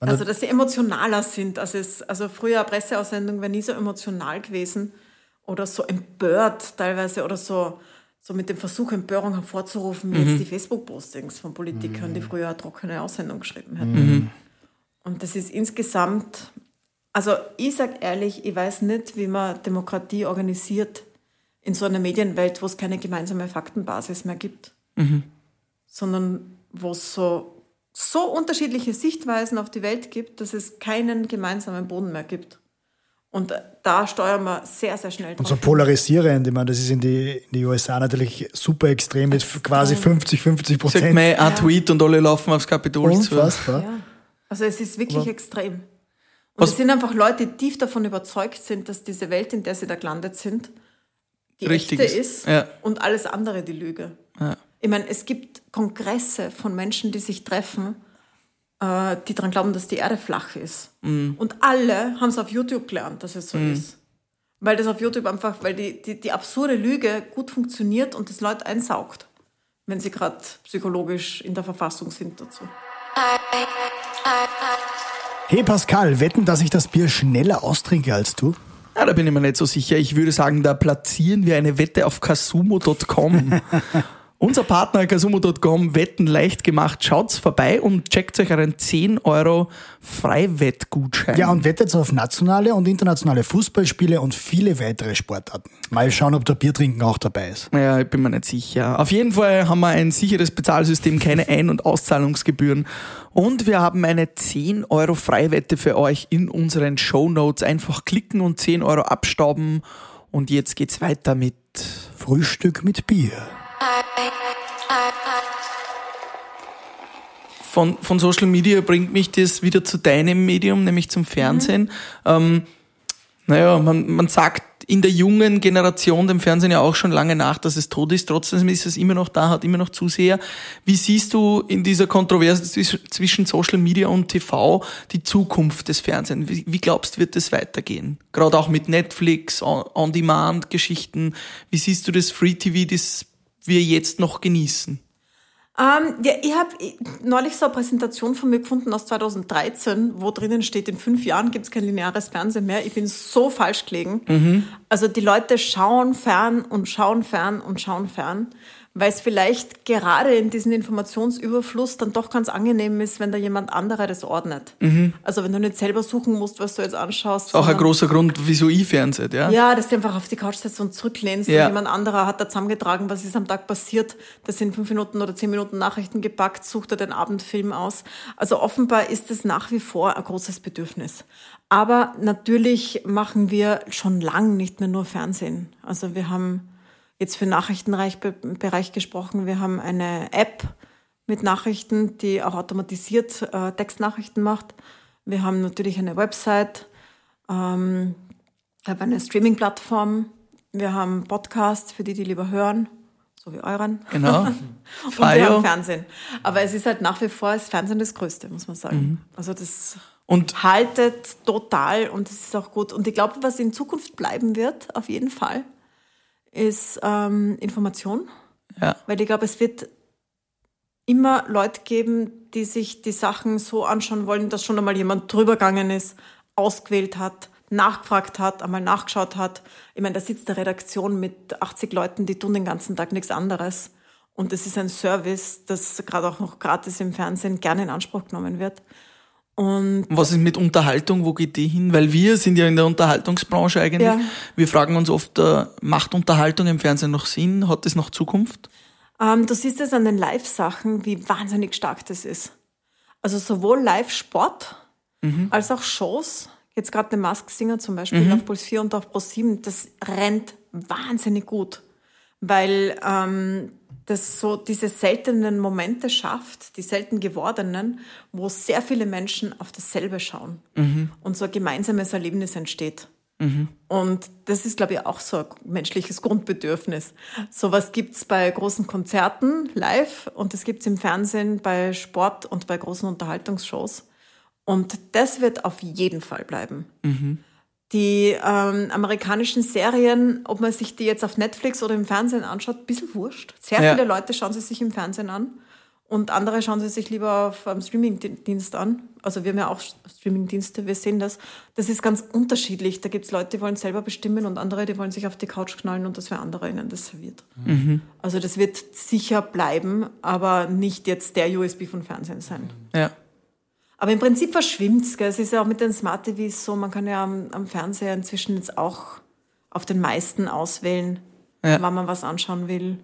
Speaker 1: Also, dass sie emotionaler sind. Also, es, also früher eine Presseaussendung wäre nie so emotional gewesen oder so empört teilweise oder so, so mit dem Versuch, Empörung hervorzurufen, wie jetzt die Facebook-Postings von Politikern, die früher eine trockene Aussendung geschrieben hätten. Und das ist insgesamt, also ich sage ehrlich, ich weiß nicht, wie man Demokratie organisiert in so einer Medienwelt, wo es keine gemeinsame Faktenbasis mehr gibt, sondern wo es so, so unterschiedliche Sichtweisen auf die Welt gibt, dass es keinen gemeinsamen Boden mehr gibt. Und da steuern wir sehr, sehr schnell
Speaker 3: Und so
Speaker 1: drauf.
Speaker 3: polarisierend, ich meine, das ist in die, in die USA natürlich super extrem mit quasi 50, 50
Speaker 2: Sagt
Speaker 3: Prozent.
Speaker 2: man ein Tweet und alle laufen aufs Kapitol zu.
Speaker 3: Unfassbar.
Speaker 1: Ja. Also es ist wirklich extrem. Und es sind einfach Leute, die tief davon überzeugt sind, dass diese Welt, in der sie da gelandet sind, die
Speaker 2: Richtig
Speaker 1: echte
Speaker 2: ist.
Speaker 1: ist
Speaker 2: Ja.
Speaker 1: und alles andere die Lüge.
Speaker 2: Ja.
Speaker 1: Ich meine, es gibt Kongresse von Menschen, die sich treffen, äh, die daran glauben, dass die Erde flach ist.
Speaker 2: Mhm.
Speaker 1: Und alle haben es auf YouTube gelernt, dass es so ist. Weil das auf YouTube einfach, weil die, die, die absurde Lüge gut funktioniert und das Leute einsaugt, wenn sie gerade psychologisch in der Verfassung sind dazu.
Speaker 3: Hey Pascal, wetten, dass ich das Bier schneller austrinke als du?
Speaker 2: Ja, da bin ich mir nicht so sicher. Ich würde sagen, da platzieren wir eine Wette auf kasumo.com. Unser Partner kasumo.com, Wetten leicht gemacht. Schaut's vorbei und checkt euch einen 10 Euro Freiwettgutschein.
Speaker 3: Ja, und wettet auf nationale und internationale Fußballspiele und viele weitere Sportarten. Mal schauen, ob der Biertrinken auch dabei ist.
Speaker 2: Ja, ich bin mir nicht sicher. Auf jeden Fall haben wir ein sicheres Bezahlsystem, keine Ein- und Auszahlungsgebühren. Und wir haben eine 10 Euro Freiwette für euch in unseren Show Notes. Einfach klicken und 10 Euro abstauben. Und jetzt geht's weiter mit
Speaker 3: Frühstück mit Bier.
Speaker 2: Von, von Social Media bringt mich das wieder zu deinem Medium, nämlich zum Fernsehen. Ähm, naja, man, man sagt in der jungen Generation dem Fernsehen ja auch schon lange nach, dass es tot ist. Trotzdem ist es immer noch da, hat immer noch Zuseher. Wie siehst du in dieser Kontroverse zwisch- zwischen Social Media und TV die Zukunft des Fernsehens? Wie, wie glaubst du, wird es weitergehen? Gerade auch mit Netflix, On- On-Demand-Geschichten. Wie siehst du das Free-TV, das wir jetzt noch genießen?
Speaker 1: Ähm, ja, ich habe neulich so eine Präsentation von mir gefunden aus 2013, wo drinnen steht, in fünf Jahren gibt es kein lineares Fernsehen mehr. Ich bin so falsch gelegen. Also die Leute schauen fern und schauen fern und schauen fern, weil es vielleicht gerade in diesem Informationsüberfluss dann doch ganz angenehm ist, wenn da jemand anderer das ordnet. Also wenn du nicht selber suchen musst, was du jetzt anschaust.
Speaker 2: Auch ein großer Grund, wieso ich Fernsehen, ja?
Speaker 1: ja, dass du einfach auf die Couch setzt und zurücklehnst
Speaker 2: Ja.
Speaker 1: und jemand anderer hat da zusammengetragen, was ist am Tag passiert. Das sind fünf Minuten oder zehn Minuten Nachrichten gepackt, sucht er den Abendfilm aus. Also offenbar ist es nach wie vor ein großes Bedürfnis. Aber natürlich machen wir schon lang nicht mehr nur Fernsehen. Also wir haben jetzt für Nachrichtenbereich gesprochen, wir haben eine App mit Nachrichten, die auch automatisiert äh, Textnachrichten macht. Wir haben natürlich eine Website, ähm, habe eine Streaming-Plattform. Wir haben Podcasts für die, die lieber hören, so wie euren.
Speaker 2: Genau.
Speaker 1: Und wir haben. Fernsehen. Aber es ist halt nach wie vor das Fernsehen das Größte, muss man sagen. Also das
Speaker 2: Und
Speaker 1: haltet total und es ist auch gut. Und ich glaube, was in Zukunft bleiben wird, auf jeden Fall, ist ähm, Information.
Speaker 2: ja,
Speaker 1: Weil ich glaube, es wird immer Leute geben, die sich die Sachen so anschauen wollen, dass schon einmal jemand drüber gegangen ist, ausgewählt hat, nachgefragt hat, einmal nachgeschaut hat. Ich meine, da sitzt eine Redaktion mit 80 Leuten, die tun den ganzen Tag nichts anderes. Und es ist ein Service, das gerade auch noch gratis im Fernsehen gerne in Anspruch genommen wird. Und
Speaker 2: was ist mit Unterhaltung? Wo geht die hin? Weil wir sind ja in der Unterhaltungsbranche eigentlich.
Speaker 1: Ja.
Speaker 2: Wir fragen uns oft, äh, macht Unterhaltung im Fernsehen noch Sinn? Hat es noch Zukunft?
Speaker 1: Ähm, du siehst es an den Live-Sachen, wie wahnsinnig stark das ist. Also sowohl Live-Sport als auch Shows. Jetzt gerade der Mask Singer zum Beispiel auf Puls 4 und auf Pro 7, das rennt wahnsinnig gut. Weil ähm, das so diese seltenen Momente schafft, die selten gewordenen, wo sehr viele Menschen auf dasselbe schauen und so ein gemeinsames Erlebnis entsteht. Und das ist, glaube ich, auch so ein menschliches Grundbedürfnis. Sowas gibt's bei großen Konzerten live und das gibt's im Fernsehen bei Sport und bei großen Unterhaltungsshows. Und das wird auf jeden Fall bleiben. Die ähm, amerikanischen Serien, ob man sich die jetzt auf Netflix oder im Fernsehen anschaut, ein bisschen wurscht. Sehr
Speaker 2: Ja.
Speaker 1: viele Leute schauen sie sich im Fernsehen an und andere schauen sie sich lieber auf einem Streamingdienst an. Also wir haben ja auch Streamingdienste, wir sehen das. Das ist ganz unterschiedlich. Da gibt's Leute, die wollen selber bestimmen und andere, die wollen sich auf die Couch knallen und das für andere ihnen das serviert. Also das wird sicher bleiben, aber nicht jetzt der USB von Fernsehen sein.
Speaker 2: Ja.
Speaker 1: Aber im Prinzip verschwimmt's. Gell? Es ist ja auch mit den Smart TVs so, man kann ja am, am Fernseher inzwischen jetzt auch auf den meisten auswählen,
Speaker 2: Ja.
Speaker 1: wann man was anschauen will.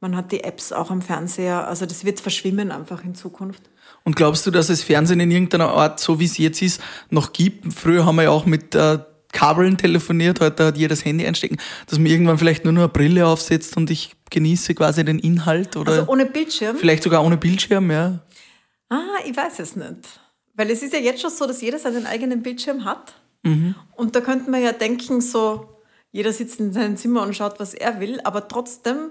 Speaker 1: Man hat die Apps auch am Fernseher. Also das wird verschwimmen einfach in Zukunft.
Speaker 2: Und glaubst du, dass es Fernsehen in irgendeiner Art, so wie es jetzt ist, noch gibt? Früher haben wir ja auch mit äh, Kabeln telefoniert, heute hat jeder das Handy einstecken, dass man irgendwann vielleicht nur noch eine Brille aufsetzt und ich genieße quasi den Inhalt oder
Speaker 1: Also ohne Bildschirm?
Speaker 2: vielleicht sogar ohne Bildschirm, ja.
Speaker 1: Ah, ich weiß es nicht. Weil es ist ja jetzt schon so, dass jeder seinen eigenen Bildschirm hat. Und da könnte man ja denken, so, jeder sitzt in seinem Zimmer und schaut, was er will, aber trotzdem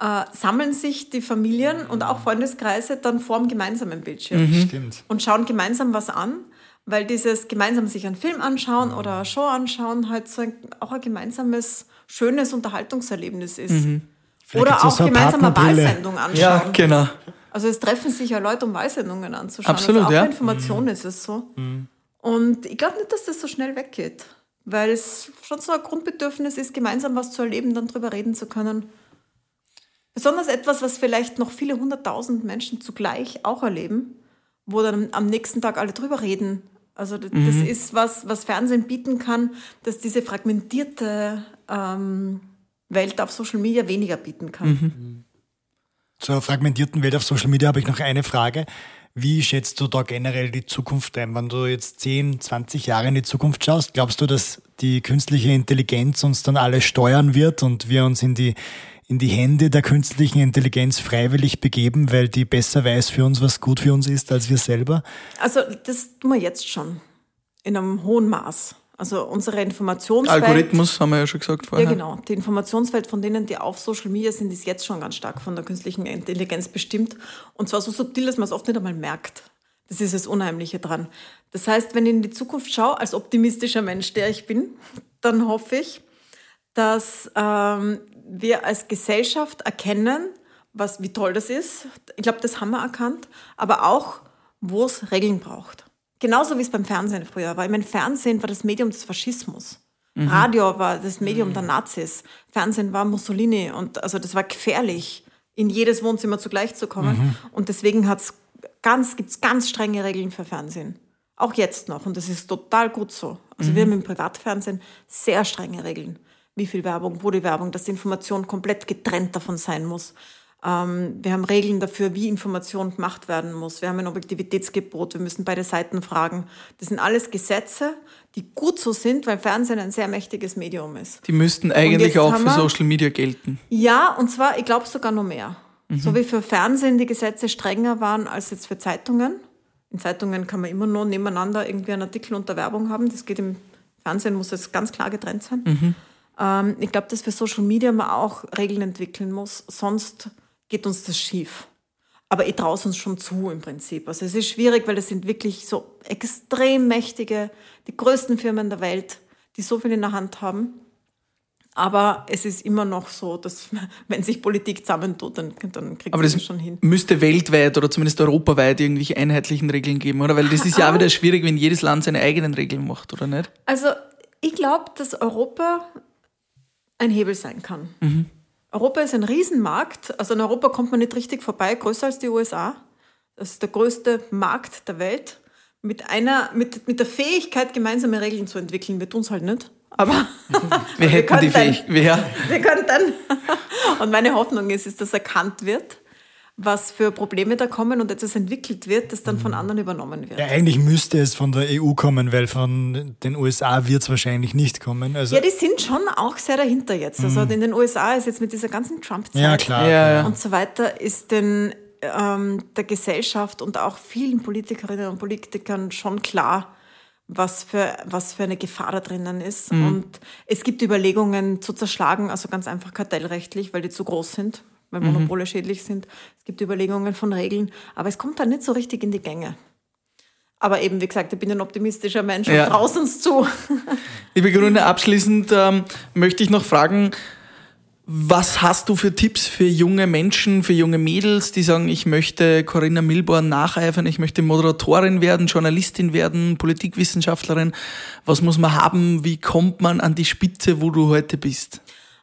Speaker 1: äh, sammeln sich die Familien und auch Freundeskreise dann vor dem gemeinsamen Bildschirm
Speaker 3: Stimmt.
Speaker 1: und schauen gemeinsam was an, weil dieses gemeinsam sich einen Film anschauen oder eine Show anschauen halt so ein, auch ein gemeinsames, schönes Unterhaltungserlebnis ist.
Speaker 3: Vielleicht
Speaker 1: Oder auch
Speaker 3: so
Speaker 1: gemeinsam eine. Wahlsendung anschauen.
Speaker 2: Ja, genau.
Speaker 1: Also es treffen sich ja Leute, um Wahlsendungen anzuschauen.
Speaker 2: Absolut,
Speaker 1: also auch
Speaker 2: ja.
Speaker 1: Information ist es so. Und ich glaube nicht, dass das so schnell weggeht. Weil es schon so ein Grundbedürfnis ist, gemeinsam was zu erleben, dann drüber reden zu können. Besonders etwas, was vielleicht noch viele hunderttausend Menschen zugleich auch erleben, wo dann am nächsten Tag alle drüber reden. Also das, das ist was, was Fernsehen bieten kann, dass diese fragmentierte ähm, Welt auf Social Media weniger bieten kann.
Speaker 3: Zur fragmentierten Welt auf Social Media habe ich noch eine Frage. Wie schätzt du da generell die Zukunft ein? Wenn du jetzt 10, 20 Jahre in die Zukunft schaust, glaubst du, dass die künstliche Intelligenz uns dann alle steuern wird und wir uns in die, in die Hände der künstlichen Intelligenz freiwillig begeben, weil die besser weiß für uns, was gut für uns ist, als wir selber?
Speaker 1: Also das tun wir jetzt schon in einem hohen Maß. Also unsere Informationswelt.
Speaker 2: Algorithmus haben wir ja schon gesagt vorher.
Speaker 1: Ja, genau. Die Informationswelt von denen, die auf Social Media sind, ist jetzt schon ganz stark von der künstlichen Intelligenz bestimmt. Und zwar so subtil, dass man es oft nicht einmal merkt. Das ist das Unheimliche dran. Das heißt, wenn ich in die Zukunft schaue, als optimistischer Mensch, der ich bin, dann hoffe ich, dass ähm, wir als Gesellschaft erkennen, was, wie toll das ist. Ich glaube, das haben wir erkannt. Aber auch, wo es Regeln braucht. Genauso wie es beim Fernsehen früher war. Ich meine, Fernsehen war das Medium des Faschismus. Radio war das Medium der Nazis. Fernsehen war Mussolini. Und also das war gefährlich, in jedes Wohnzimmer zugleich zu kommen. Und deswegen hat's ganz, gibt's ganz strenge Regeln für Fernsehen. Auch jetzt noch. Und das ist total gut so. Also wir haben im Privatfernsehen sehr strenge Regeln. Wie viel Werbung, wo die Werbung, dass die Information komplett getrennt davon sein muss. Ähm, wir haben Regeln dafür, wie Information gemacht werden muss. Wir haben ein Objektivitätsgebot, wir müssen beide Seiten fragen. Das sind alles Gesetze, die gut so sind, weil Fernsehen ein sehr mächtiges Medium ist.
Speaker 2: Die müssten eigentlich
Speaker 1: jetzt
Speaker 2: auch für
Speaker 1: wir-
Speaker 2: Social Media gelten.
Speaker 1: Ja, und zwar, ich glaube sogar noch mehr. So wie für Fernsehen die Gesetze strenger waren als jetzt für Zeitungen. In Zeitungen kann man immer nur nebeneinander irgendwie einen Artikel unter Werbung haben. Das geht im Fernsehen, muss es ganz klar getrennt sein. Ähm, ich glaube, dass für Social Media man auch Regeln entwickeln muss, sonst geht uns das schief. Aber ich traue es uns schon zu im Prinzip. Also es ist schwierig, weil das sind wirklich so extrem mächtige, die größten Firmen der Welt, die so viel in der Hand haben. Aber es ist immer noch so, dass wenn sich Politik zusammentut, dann, dann kriegt man
Speaker 2: das
Speaker 1: schon hin.
Speaker 2: müsste weltweit oder zumindest europaweit irgendwelche einheitlichen Regeln geben, oder? Weil das ist ja auch wieder schwierig, wenn jedes Land seine eigenen Regeln macht, oder nicht?
Speaker 1: Also ich glaube, dass Europa ein Hebel sein kann. Europa ist ein Riesenmarkt. Also in Europa kommt man nicht richtig vorbei, größer als die USA. Das ist der größte Markt der Welt. Mit einer, mit, mit der Fähigkeit, gemeinsame Regeln zu entwickeln. Wir tun es halt nicht. Aber
Speaker 2: Wir hätten die
Speaker 1: könnten.
Speaker 2: Fähigkeit. Wer?
Speaker 1: wir könnten. Und meine Hoffnung ist, ist, dass erkannt wird, was für Probleme da kommen und etwas entwickelt wird, das dann von anderen übernommen wird.
Speaker 3: Ja, eigentlich müsste es von der EU kommen, weil von den USA wird es wahrscheinlich nicht kommen. Also,
Speaker 1: Ja, die sind schon auch sehr dahinter jetzt. Also in den USA ist jetzt mit dieser ganzen Trump-Zeit
Speaker 3: ja klar.
Speaker 2: Ja, ja.
Speaker 1: und so weiter, ist den, ähm, der Gesellschaft und auch vielen Politikerinnen und Politikern schon klar, was für, was für eine Gefahr da drinnen ist. Und es gibt Überlegungen zu zerschlagen, also ganz einfach kartellrechtlich, weil die zu groß sind, weil Monopole schädlich sind. Es gibt Überlegungen von Regeln, aber es kommt da nicht so richtig in die Gänge. Aber eben, wie gesagt, ich bin ein optimistischer Mensch
Speaker 2: Ja.
Speaker 1: und traue uns zu.
Speaker 2: Liebe Grüne, abschließend ähm, möchte ich noch fragen, was hast du für Tipps für junge Menschen, für junge Mädels, die sagen, ich möchte Corinna Milborn nacheifern, ich möchte Moderatorin werden, Journalistin werden, Politikwissenschaftlerin. Was muss man haben? Wie kommt man an die Spitze, wo du heute bist?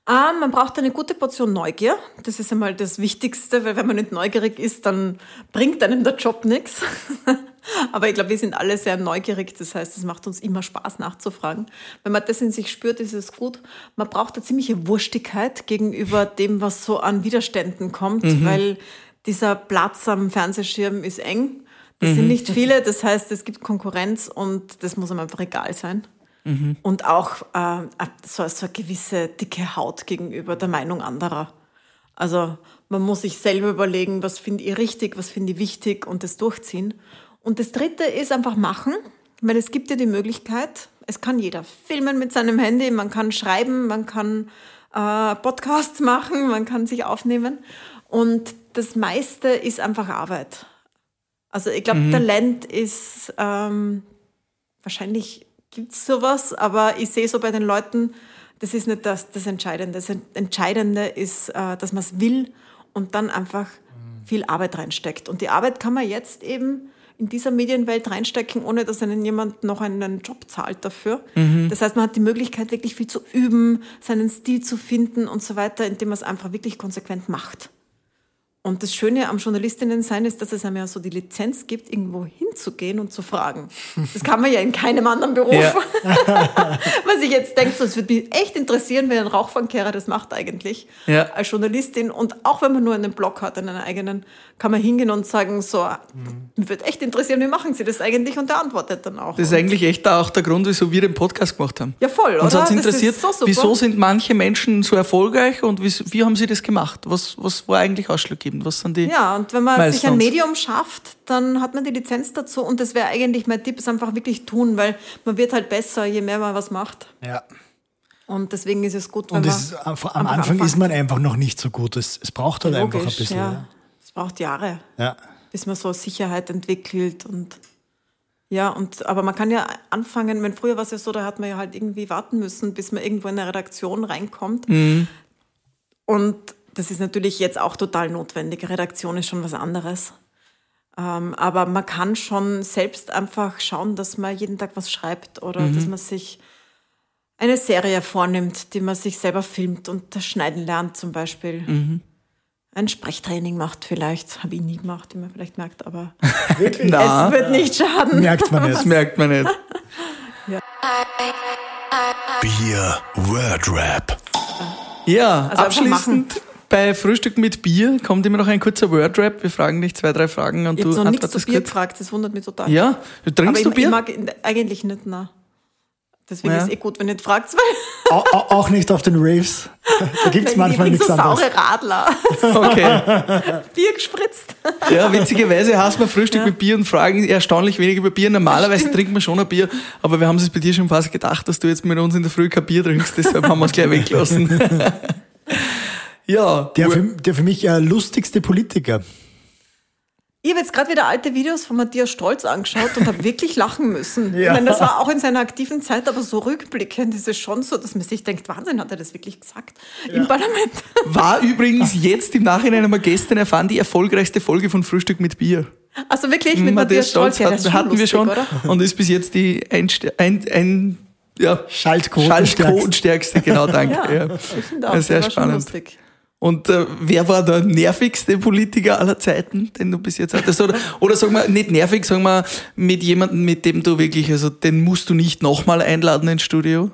Speaker 1: Ah, man braucht eine gute Portion Neugier. Das ist einmal das Wichtigste, weil wenn man nicht neugierig ist, dann bringt einem der Job nichts. Aber ich glaube, wir sind alle sehr neugierig. Das heißt, es macht uns immer Spaß nachzufragen. Wenn man das in sich spürt, ist es gut. Man braucht eine ziemliche Wurstigkeit gegenüber dem, was so an Widerständen kommt, weil dieser Platz am Fernsehschirm ist eng. Das sind nicht viele. Das heißt, es gibt Konkurrenz und das muss einem einfach egal sein. Und auch äh, so, so eine gewisse dicke Haut gegenüber der Meinung anderer. Also man muss sich selber überlegen, was finde ich richtig, was finde ich wichtig und das durchziehen. Und das Dritte ist einfach machen. Meine, es gibt ja die Möglichkeit, es kann jeder filmen mit seinem Handy, man kann schreiben, man kann äh, Podcasts machen, man kann sich aufnehmen. Und das meiste ist einfach Arbeit. Also ich glaube, Talent ist ähm, wahrscheinlich gibt es sowas, aber ich sehe so bei den Leuten, das ist nicht das, das Entscheidende. Das Entscheidende ist, äh, dass man es will und dann einfach viel Arbeit reinsteckt. Und die Arbeit kann man jetzt eben in dieser Medienwelt reinstecken, ohne dass einen jemand noch einen Job zahlt dafür. Das heißt, man hat die Möglichkeit, wirklich viel zu üben, seinen Stil zu finden und so weiter, indem man es einfach wirklich konsequent macht. Und das Schöne am Journalistinnen sein ist, dass es einem ja so die Lizenz gibt, irgendwo hinzugehen und zu fragen. Das kann man ja in keinem anderen Beruf.
Speaker 2: Ja.
Speaker 1: Was ich jetzt denke, so, es würde mich echt interessieren, wenn ein Rauchfangkehrer das macht eigentlich.
Speaker 2: Ja.
Speaker 1: Als Journalistin. Und auch wenn man nur einen Blog hat, einen eigenen, kann man hingehen und sagen, so, mich würde echt interessieren, wie machen Sie das eigentlich? Und der antwortet dann auch.
Speaker 2: Das ist eigentlich echt auch der Grund, wieso wir den Podcast gemacht haben.
Speaker 1: ja, voll?
Speaker 2: Uns hat
Speaker 1: Das ist
Speaker 2: interessiert,
Speaker 1: so
Speaker 2: wieso sind manche Menschen so erfolgreich und wie, wie haben sie das gemacht? Was, was war eigentlich ausschlaggebend? Was sind die?
Speaker 1: Ja, und wenn man sich ein? Medium schafft, dann hat man die Lizenz dazu. Und das wäre eigentlich mein Tipp, ist einfach wirklich tun, weil man wird halt besser, je mehr man was macht.
Speaker 3: Ja.
Speaker 1: Und deswegen ist es gut, wenn
Speaker 3: Und
Speaker 1: man
Speaker 3: es, am Anfang
Speaker 1: anfängt.
Speaker 3: ist man einfach noch nicht so gut. Es, es braucht halt einfach ein
Speaker 1: Logisch,
Speaker 3: bisschen.
Speaker 1: ja. Es braucht Jahre,
Speaker 3: Ja. ja.
Speaker 1: bis man so Sicherheit entwickelt und ja, und aber man kann ja anfangen, wenn früher war es ja so, da hat man ja halt irgendwie warten müssen, bis man irgendwo in eine Redaktion reinkommt.
Speaker 3: Mhm.
Speaker 1: Und das ist natürlich jetzt auch total notwendig. Redaktion ist schon was anderes. Ähm, aber man kann schon selbst einfach schauen, dass man jeden Tag was schreibt oder
Speaker 3: Mhm.
Speaker 1: dass man sich eine Serie vornimmt, die man sich selber filmt und das Schneiden lernt zum Beispiel.
Speaker 3: Mhm.
Speaker 1: Ein Sprechtraining macht vielleicht, habe ich nie gemacht, wie man vielleicht merkt, aber es wird nicht schaden.
Speaker 3: Merkt man
Speaker 2: das
Speaker 3: nicht.
Speaker 2: merkt man nicht.
Speaker 4: Bier Word Rap.
Speaker 2: Ja,
Speaker 1: Also
Speaker 2: abschließend bei Frühstück mit Bier kommt immer noch ein kurzer Wordrap. Wir fragen dich zwei, drei Fragen und
Speaker 1: Ich
Speaker 2: du
Speaker 1: noch nichts zu Bier
Speaker 2: kurz.
Speaker 1: gefragt, das wundert mich total.
Speaker 2: Ja,
Speaker 1: aber
Speaker 2: trinkst
Speaker 1: ich,
Speaker 2: du
Speaker 1: ich
Speaker 2: Bier?
Speaker 1: mag ihn eigentlich nicht, na. Deswegen
Speaker 2: Ja.
Speaker 1: ist es eh gut, wenn ihr nicht fragt, weil
Speaker 3: Au, au, auch nicht auf den Raves. Da gibt es
Speaker 1: weil
Speaker 3: manchmal
Speaker 1: ich
Speaker 3: nichts
Speaker 1: so
Speaker 3: anderes.
Speaker 1: saure Radler,
Speaker 2: Okay.
Speaker 1: Bier gespritzt.
Speaker 2: Ja, witzigerweise hast wir Frühstück mit Bier und fragen erstaunlich wenig über Bier. Normalerweise trinkt man schon ein Bier, aber wir haben es bei dir schon fast gedacht, dass du jetzt mit uns in der Früh kein Bier trinkst, deshalb haben wir es gleich weggelassen. Ja,
Speaker 3: Der für, der für mich äh, lustigste Politiker.
Speaker 1: Ich habe jetzt gerade wieder alte Videos von Matthias Stolz angeschaut und habe wirklich lachen müssen.
Speaker 3: Ja.
Speaker 1: Ich meine, das war auch in seiner aktiven Zeit, aber so rückblickend ist es schon so, dass man sich denkt, Wahnsinn, hat er das wirklich gesagt im Parlament?
Speaker 2: war übrigens jetzt im Nachhinein wir gestern erfahren, die erfolgreichste Folge von Frühstück mit Bier.
Speaker 1: Also wirklich mit Matthias Stolz, ja, das ist
Speaker 2: hatten,
Speaker 1: schon
Speaker 2: hatten wir
Speaker 1: lustig,
Speaker 2: schon
Speaker 1: oder?
Speaker 2: und ist bis jetzt die Einste ein, ein, ja,
Speaker 3: Schaltquoten
Speaker 2: Schaltquotenstärkste, genau, danke.
Speaker 1: Ja,
Speaker 2: Ja,
Speaker 1: ich finde auch,
Speaker 2: Ja, sehr spannend. Und äh, wer war der nervigste Politiker aller Zeiten, den du bis jetzt hattest? Oder, oder sagen wir, nicht nervig, sagen wir, mit jemandem, mit dem du wirklich, also den musst du nicht nochmal einladen ins Studio?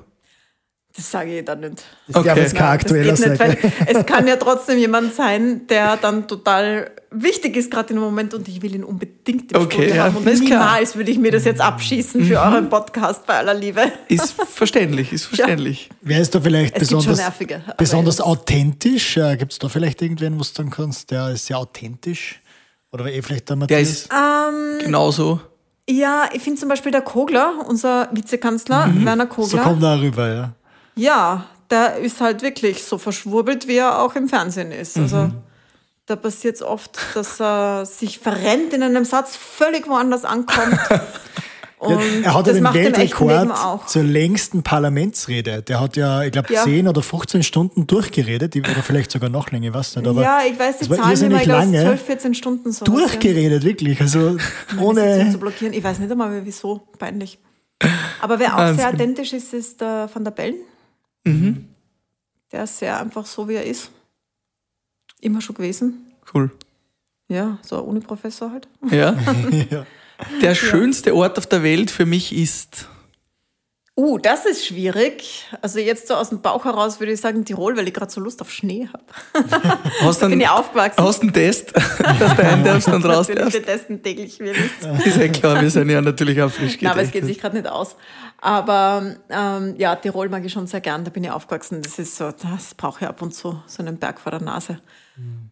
Speaker 1: Das sage ich dann nicht.
Speaker 3: Das darf
Speaker 2: Okay.
Speaker 3: jetzt kein aktueller sein.
Speaker 1: es kann ja trotzdem jemand sein, der dann total wichtig ist gerade im Moment und ich will ihn unbedingt im
Speaker 2: Okay,
Speaker 1: Studio
Speaker 2: ja,
Speaker 1: haben und
Speaker 2: ist klar. Mhm.
Speaker 1: niemals würde ich mir das jetzt abschießen für euren Podcast bei aller Liebe.
Speaker 2: Ist verständlich, ist verständlich.
Speaker 3: Wer ist da vielleicht
Speaker 1: Es gibt schon
Speaker 3: besonders, besonders authentisch? Äh, Gibt es da vielleicht irgendwen, wo du sagen kannst, der ist sehr authentisch? Oder eh vielleicht der
Speaker 2: Der
Speaker 3: Matthias?
Speaker 2: ist
Speaker 1: Ähm,
Speaker 2: genauso.
Speaker 1: Ja, ich finde zum Beispiel der Kogler, unser Vizekanzler, Werner
Speaker 3: So
Speaker 1: Kogler.
Speaker 3: kommt er rüber, ja.
Speaker 1: Ja, der ist halt wirklich so verschwurbelt, wie er auch im Fernsehen ist. Also
Speaker 3: Mhm.
Speaker 1: Da passiert es oft, dass er sich verrennt in einem Satz, völlig woanders ankommt. Und
Speaker 3: er hat ja
Speaker 1: das
Speaker 3: den Weltrekord
Speaker 1: auch.
Speaker 3: zur längsten Parlamentsrede. Der hat ja, ich glaube,
Speaker 1: Ja.
Speaker 3: 10 oder 15 Stunden durchgeredet, oder vielleicht sogar noch länger, ich weiß nicht. Aber
Speaker 1: ja, ich weiß die Zahlen ich glaube,
Speaker 3: lange.
Speaker 1: 12, 14 Stunden so.
Speaker 3: durchgeredet, wirklich. Also
Speaker 1: Ohne zu blockieren. Ich weiß nicht einmal, wieso. Peinlich. Aber wer auch sehr
Speaker 2: Wahnsinn.
Speaker 1: authentisch ist, ist der Van der Bellen.
Speaker 3: Mhm.
Speaker 1: Der ist sehr einfach so, wie er ist. Immer schon gewesen.
Speaker 2: Cool.
Speaker 1: Ja, so ein Uniprofessor halt.
Speaker 2: Ja.
Speaker 3: Ja.
Speaker 2: Der schönste Ort auf der Welt für mich ist.
Speaker 1: Uh, das ist schwierig. Also jetzt so aus dem Bauch heraus würde ich sagen Tirol, weil ich gerade so Lust auf Schnee habe.
Speaker 2: Hast du
Speaker 1: Bin ich aufgewachsen.
Speaker 2: hast einen Test, dass du ein darfst und raus
Speaker 1: Natürlich,
Speaker 2: darfst?
Speaker 1: wir testen täglich, wisst.
Speaker 2: Ist ja klar, wir sind ja natürlich auch frisch
Speaker 1: Nein, aber es geht sich gerade nicht aus. Aber ähm, ja, Tirol mag ich schon sehr gern. Da bin ich aufgewachsen. Das ist so, das brauche ich ab und zu, so einen Berg vor der Nase.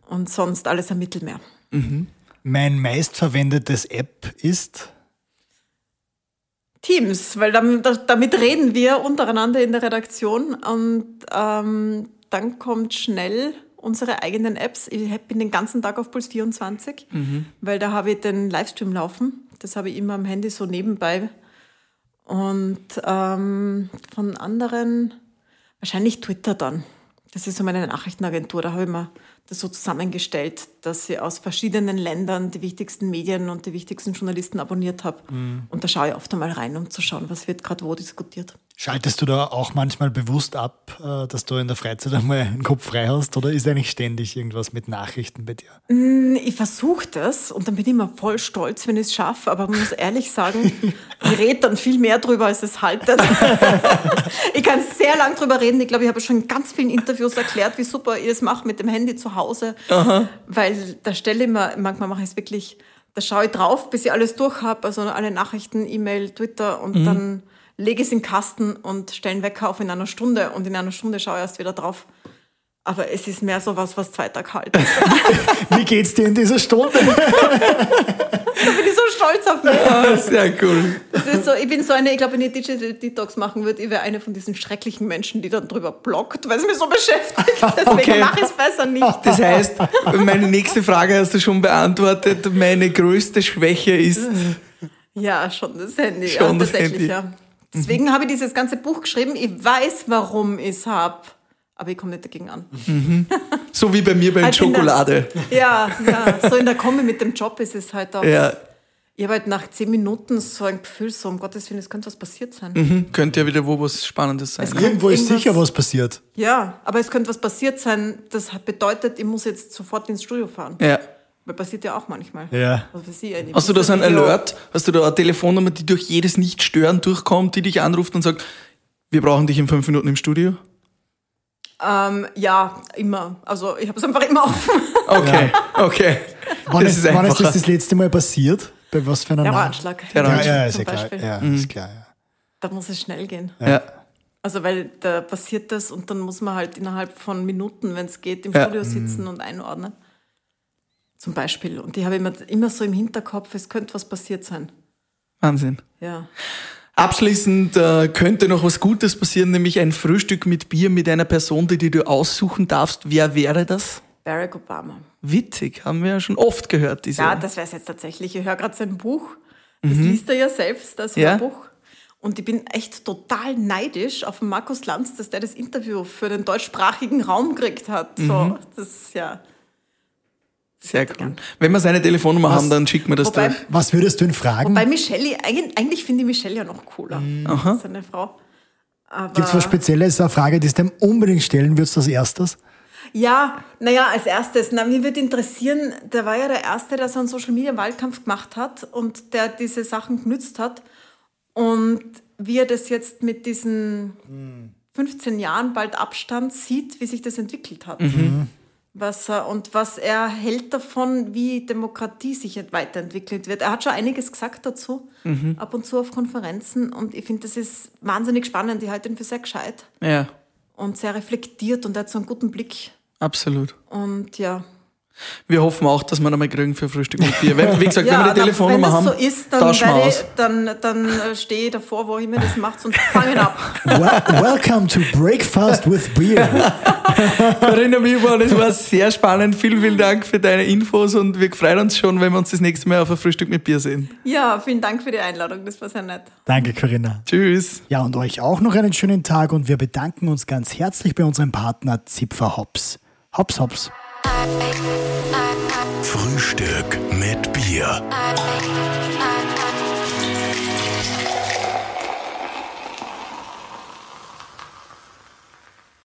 Speaker 1: Und sonst alles am Mittelmeer.
Speaker 3: Mein meistverwendetes App ist.
Speaker 1: Teams, weil damit, damit reden wir untereinander in der Redaktion und ähm, dann kommt schnell unsere eigenen Apps. Ich bin den ganzen Tag auf Puls 24, weil da habe ich den Livestream laufen. Das habe ich immer am Handy so nebenbei. Und ähm, von anderen wahrscheinlich Twitter dann. Das ist so meine Nachrichtenagentur. Da habe ich mir so zusammengestellt, dass ich aus verschiedenen Ländern die wichtigsten Medien und die wichtigsten Journalisten abonniert habe. Und da schaue ich oft einmal rein, um zu schauen, was wird gerade wo diskutiert.
Speaker 3: Schaltest du da auch manchmal bewusst ab, äh, dass du in der Freizeit einmal einen Kopf frei hast? Oder ist eigentlich ständig irgendwas mit Nachrichten bei dir?
Speaker 1: Ich versuche das und dann bin ich immer voll stolz, wenn ich es schaffe, aber man muss ehrlich sagen, ich rede dann viel mehr drüber, als es haltet. ich kann sehr lang drüber reden. Ich glaube, ich habe schon in ganz vielen Interviews erklärt, wie super ihr es macht mit dem Handy zu Hause. Weil da stelle ich mir, manchmal mache ich es wirklich, da schaue ich drauf, bis ich alles durch habe, also alle Nachrichten, E-Mail, Twitter und dann lege ich es in den Kasten und stelle einen Wecker auf in einer Stunde und in einer Stunde schaue ich erst wieder drauf. Aber es ist mehr so was, was zwei Tage halt.
Speaker 3: Wie geht's dir in dieser Stunde?
Speaker 1: bin ich so stolz auf mich.
Speaker 2: Ah, sehr cool.
Speaker 1: Das ist so, ich bin so eine, ich glaube, wenn ich Digital Detox machen würde, ich wäre eine von diesen schrecklichen Menschen, die dann drüber blockt, weil es mich so beschäftigt. Deswegen
Speaker 2: Okay.
Speaker 1: mache ich es besser nicht.
Speaker 2: Das heißt, meine nächste Frage hast du schon beantwortet. Meine größte Schwäche ist.
Speaker 1: Ja, schon das Handy.
Speaker 2: Schon
Speaker 1: ja,
Speaker 2: das
Speaker 1: tatsächlich,
Speaker 2: Handy.
Speaker 1: ja. Deswegen habe ich dieses ganze Buch geschrieben. Ich weiß, warum ich es habe. Aber ich komme nicht dagegen an.
Speaker 2: So wie bei mir bei
Speaker 1: Halt in der-
Speaker 2: Schokolade.
Speaker 1: Ja, ja, so in der Kombi mit dem Job ist es halt auch.
Speaker 2: Ja,
Speaker 1: Ich habe halt nach zehn Minuten so ein Gefühl, so um Gottes Willen, es könnte was passiert sein.
Speaker 2: mhm. könnte ja wieder wo was Spannendes sein.
Speaker 3: Irgendwo ist sicher was passiert.
Speaker 1: Ja, aber es könnte was passiert sein. Das bedeutet, ich muss jetzt sofort ins Studio fahren.
Speaker 2: Ja.
Speaker 1: Weil passiert ja auch manchmal.
Speaker 3: Ja.
Speaker 1: Also für Sie, eine
Speaker 2: Hast du da so ein Alert? Hast du da eine Telefonnummer, die durch jedes Nicht-Stören durchkommt, die dich anruft und sagt, wir brauchen dich in fünf Minuten im Studio?
Speaker 1: Ähm, ja, immer. Also ich habe es einfach immer offen.
Speaker 2: Okay, okay.
Speaker 3: Wann
Speaker 2: Das
Speaker 3: ist,
Speaker 2: ist
Speaker 3: wann ist das das letzte Mal passiert? Bei was für einer
Speaker 1: Ratschlag.
Speaker 2: Der
Speaker 3: Ja, ja, ist
Speaker 1: zum
Speaker 3: ja klar.
Speaker 1: Beispiel.
Speaker 3: Ja, ist klar ja.
Speaker 1: Da muss es schnell gehen.
Speaker 2: Ja.
Speaker 1: Also weil da passiert das und dann muss man halt innerhalb von Minuten, wenn es geht, im
Speaker 2: Ja.
Speaker 1: Studio sitzen und einordnen. Zum Beispiel. Und die habe ich immer, immer so im Hinterkopf, es könnte was passiert sein.
Speaker 2: Wahnsinn.
Speaker 1: Ja.
Speaker 2: Abschließend äh, könnte noch was Gutes passieren, nämlich ein Frühstück mit Bier mit einer Person, die, die du aussuchen darfst. Wer wäre das?
Speaker 1: Barack Obama.
Speaker 2: Witzig, haben wir ja schon oft gehört, diese.
Speaker 1: Ja, das wäre es jetzt tatsächlich. Ich höre gerade sein Buch. Das liest er ja selbst, das
Speaker 2: Ja.
Speaker 1: Hörbuch. Und ich bin echt total neidisch auf Markus Lanz, dass der das Interview für den deutschsprachigen Raum gekriegt hat. So, das, ja.
Speaker 2: Sehr cool. Wenn wir seine Telefonnummer
Speaker 3: Was?
Speaker 2: haben, dann schicken wir das
Speaker 1: Wobei-
Speaker 2: durch.
Speaker 3: Was würdest du ihn fragen?
Speaker 1: Bei Michelle, eigentlich, eigentlich finde ich Michelle ja noch cooler. Seine Frau.
Speaker 3: Gibt es was Spezielles, eine Frage, die du dem unbedingt stellen würdest als erstes?
Speaker 1: Ja, naja, als erstes, na, mir würde interessieren, der war ja der Erste, der so einen Social Media Wahlkampf gemacht hat und der diese Sachen genützt hat. Und wie er das jetzt mit diesen 15 Jahren bald Abstand sieht, wie sich das entwickelt hat. Was er, und was er hält davon, wie Demokratie sich weiterentwickelt wird. Er hat schon einiges gesagt dazu, ab und zu auf Konferenzen. Und ich finde, das ist wahnsinnig spannend. Ich halte ihn für sehr gescheit
Speaker 2: Ja,
Speaker 1: und sehr reflektiert und er hat so einen guten Blick.
Speaker 2: absolut.
Speaker 1: Und ja,
Speaker 2: Wir hoffen auch, dass wir noch mal kriegen für Frühstück mit Bier. Wenn, wie gesagt, wenn wir die Telefonnummer
Speaker 1: wenn
Speaker 2: haben,
Speaker 1: so ist, dann,
Speaker 2: tauschen wir aus.
Speaker 1: ich, dann, dann äh, stehe ich davor, wo immer das macht und fangen ab.
Speaker 3: Well, welcome to Breakfast with Beer.
Speaker 2: Corinna Milborn, es war sehr spannend. Vielen, vielen Dank für deine Infos und wir freuen uns schon, wenn wir uns das nächste Mal auf ein Frühstück mit Bier sehen.
Speaker 1: Ja, vielen Dank für die Einladung, das war sehr nett.
Speaker 3: Danke, Corinna.
Speaker 2: Tschüss.
Speaker 3: Ja, und euch auch noch einen schönen Tag und wir bedanken uns ganz herzlich bei unserem Partner Zipfer Hops. Hops, hops.
Speaker 4: Frühstück mit Bier.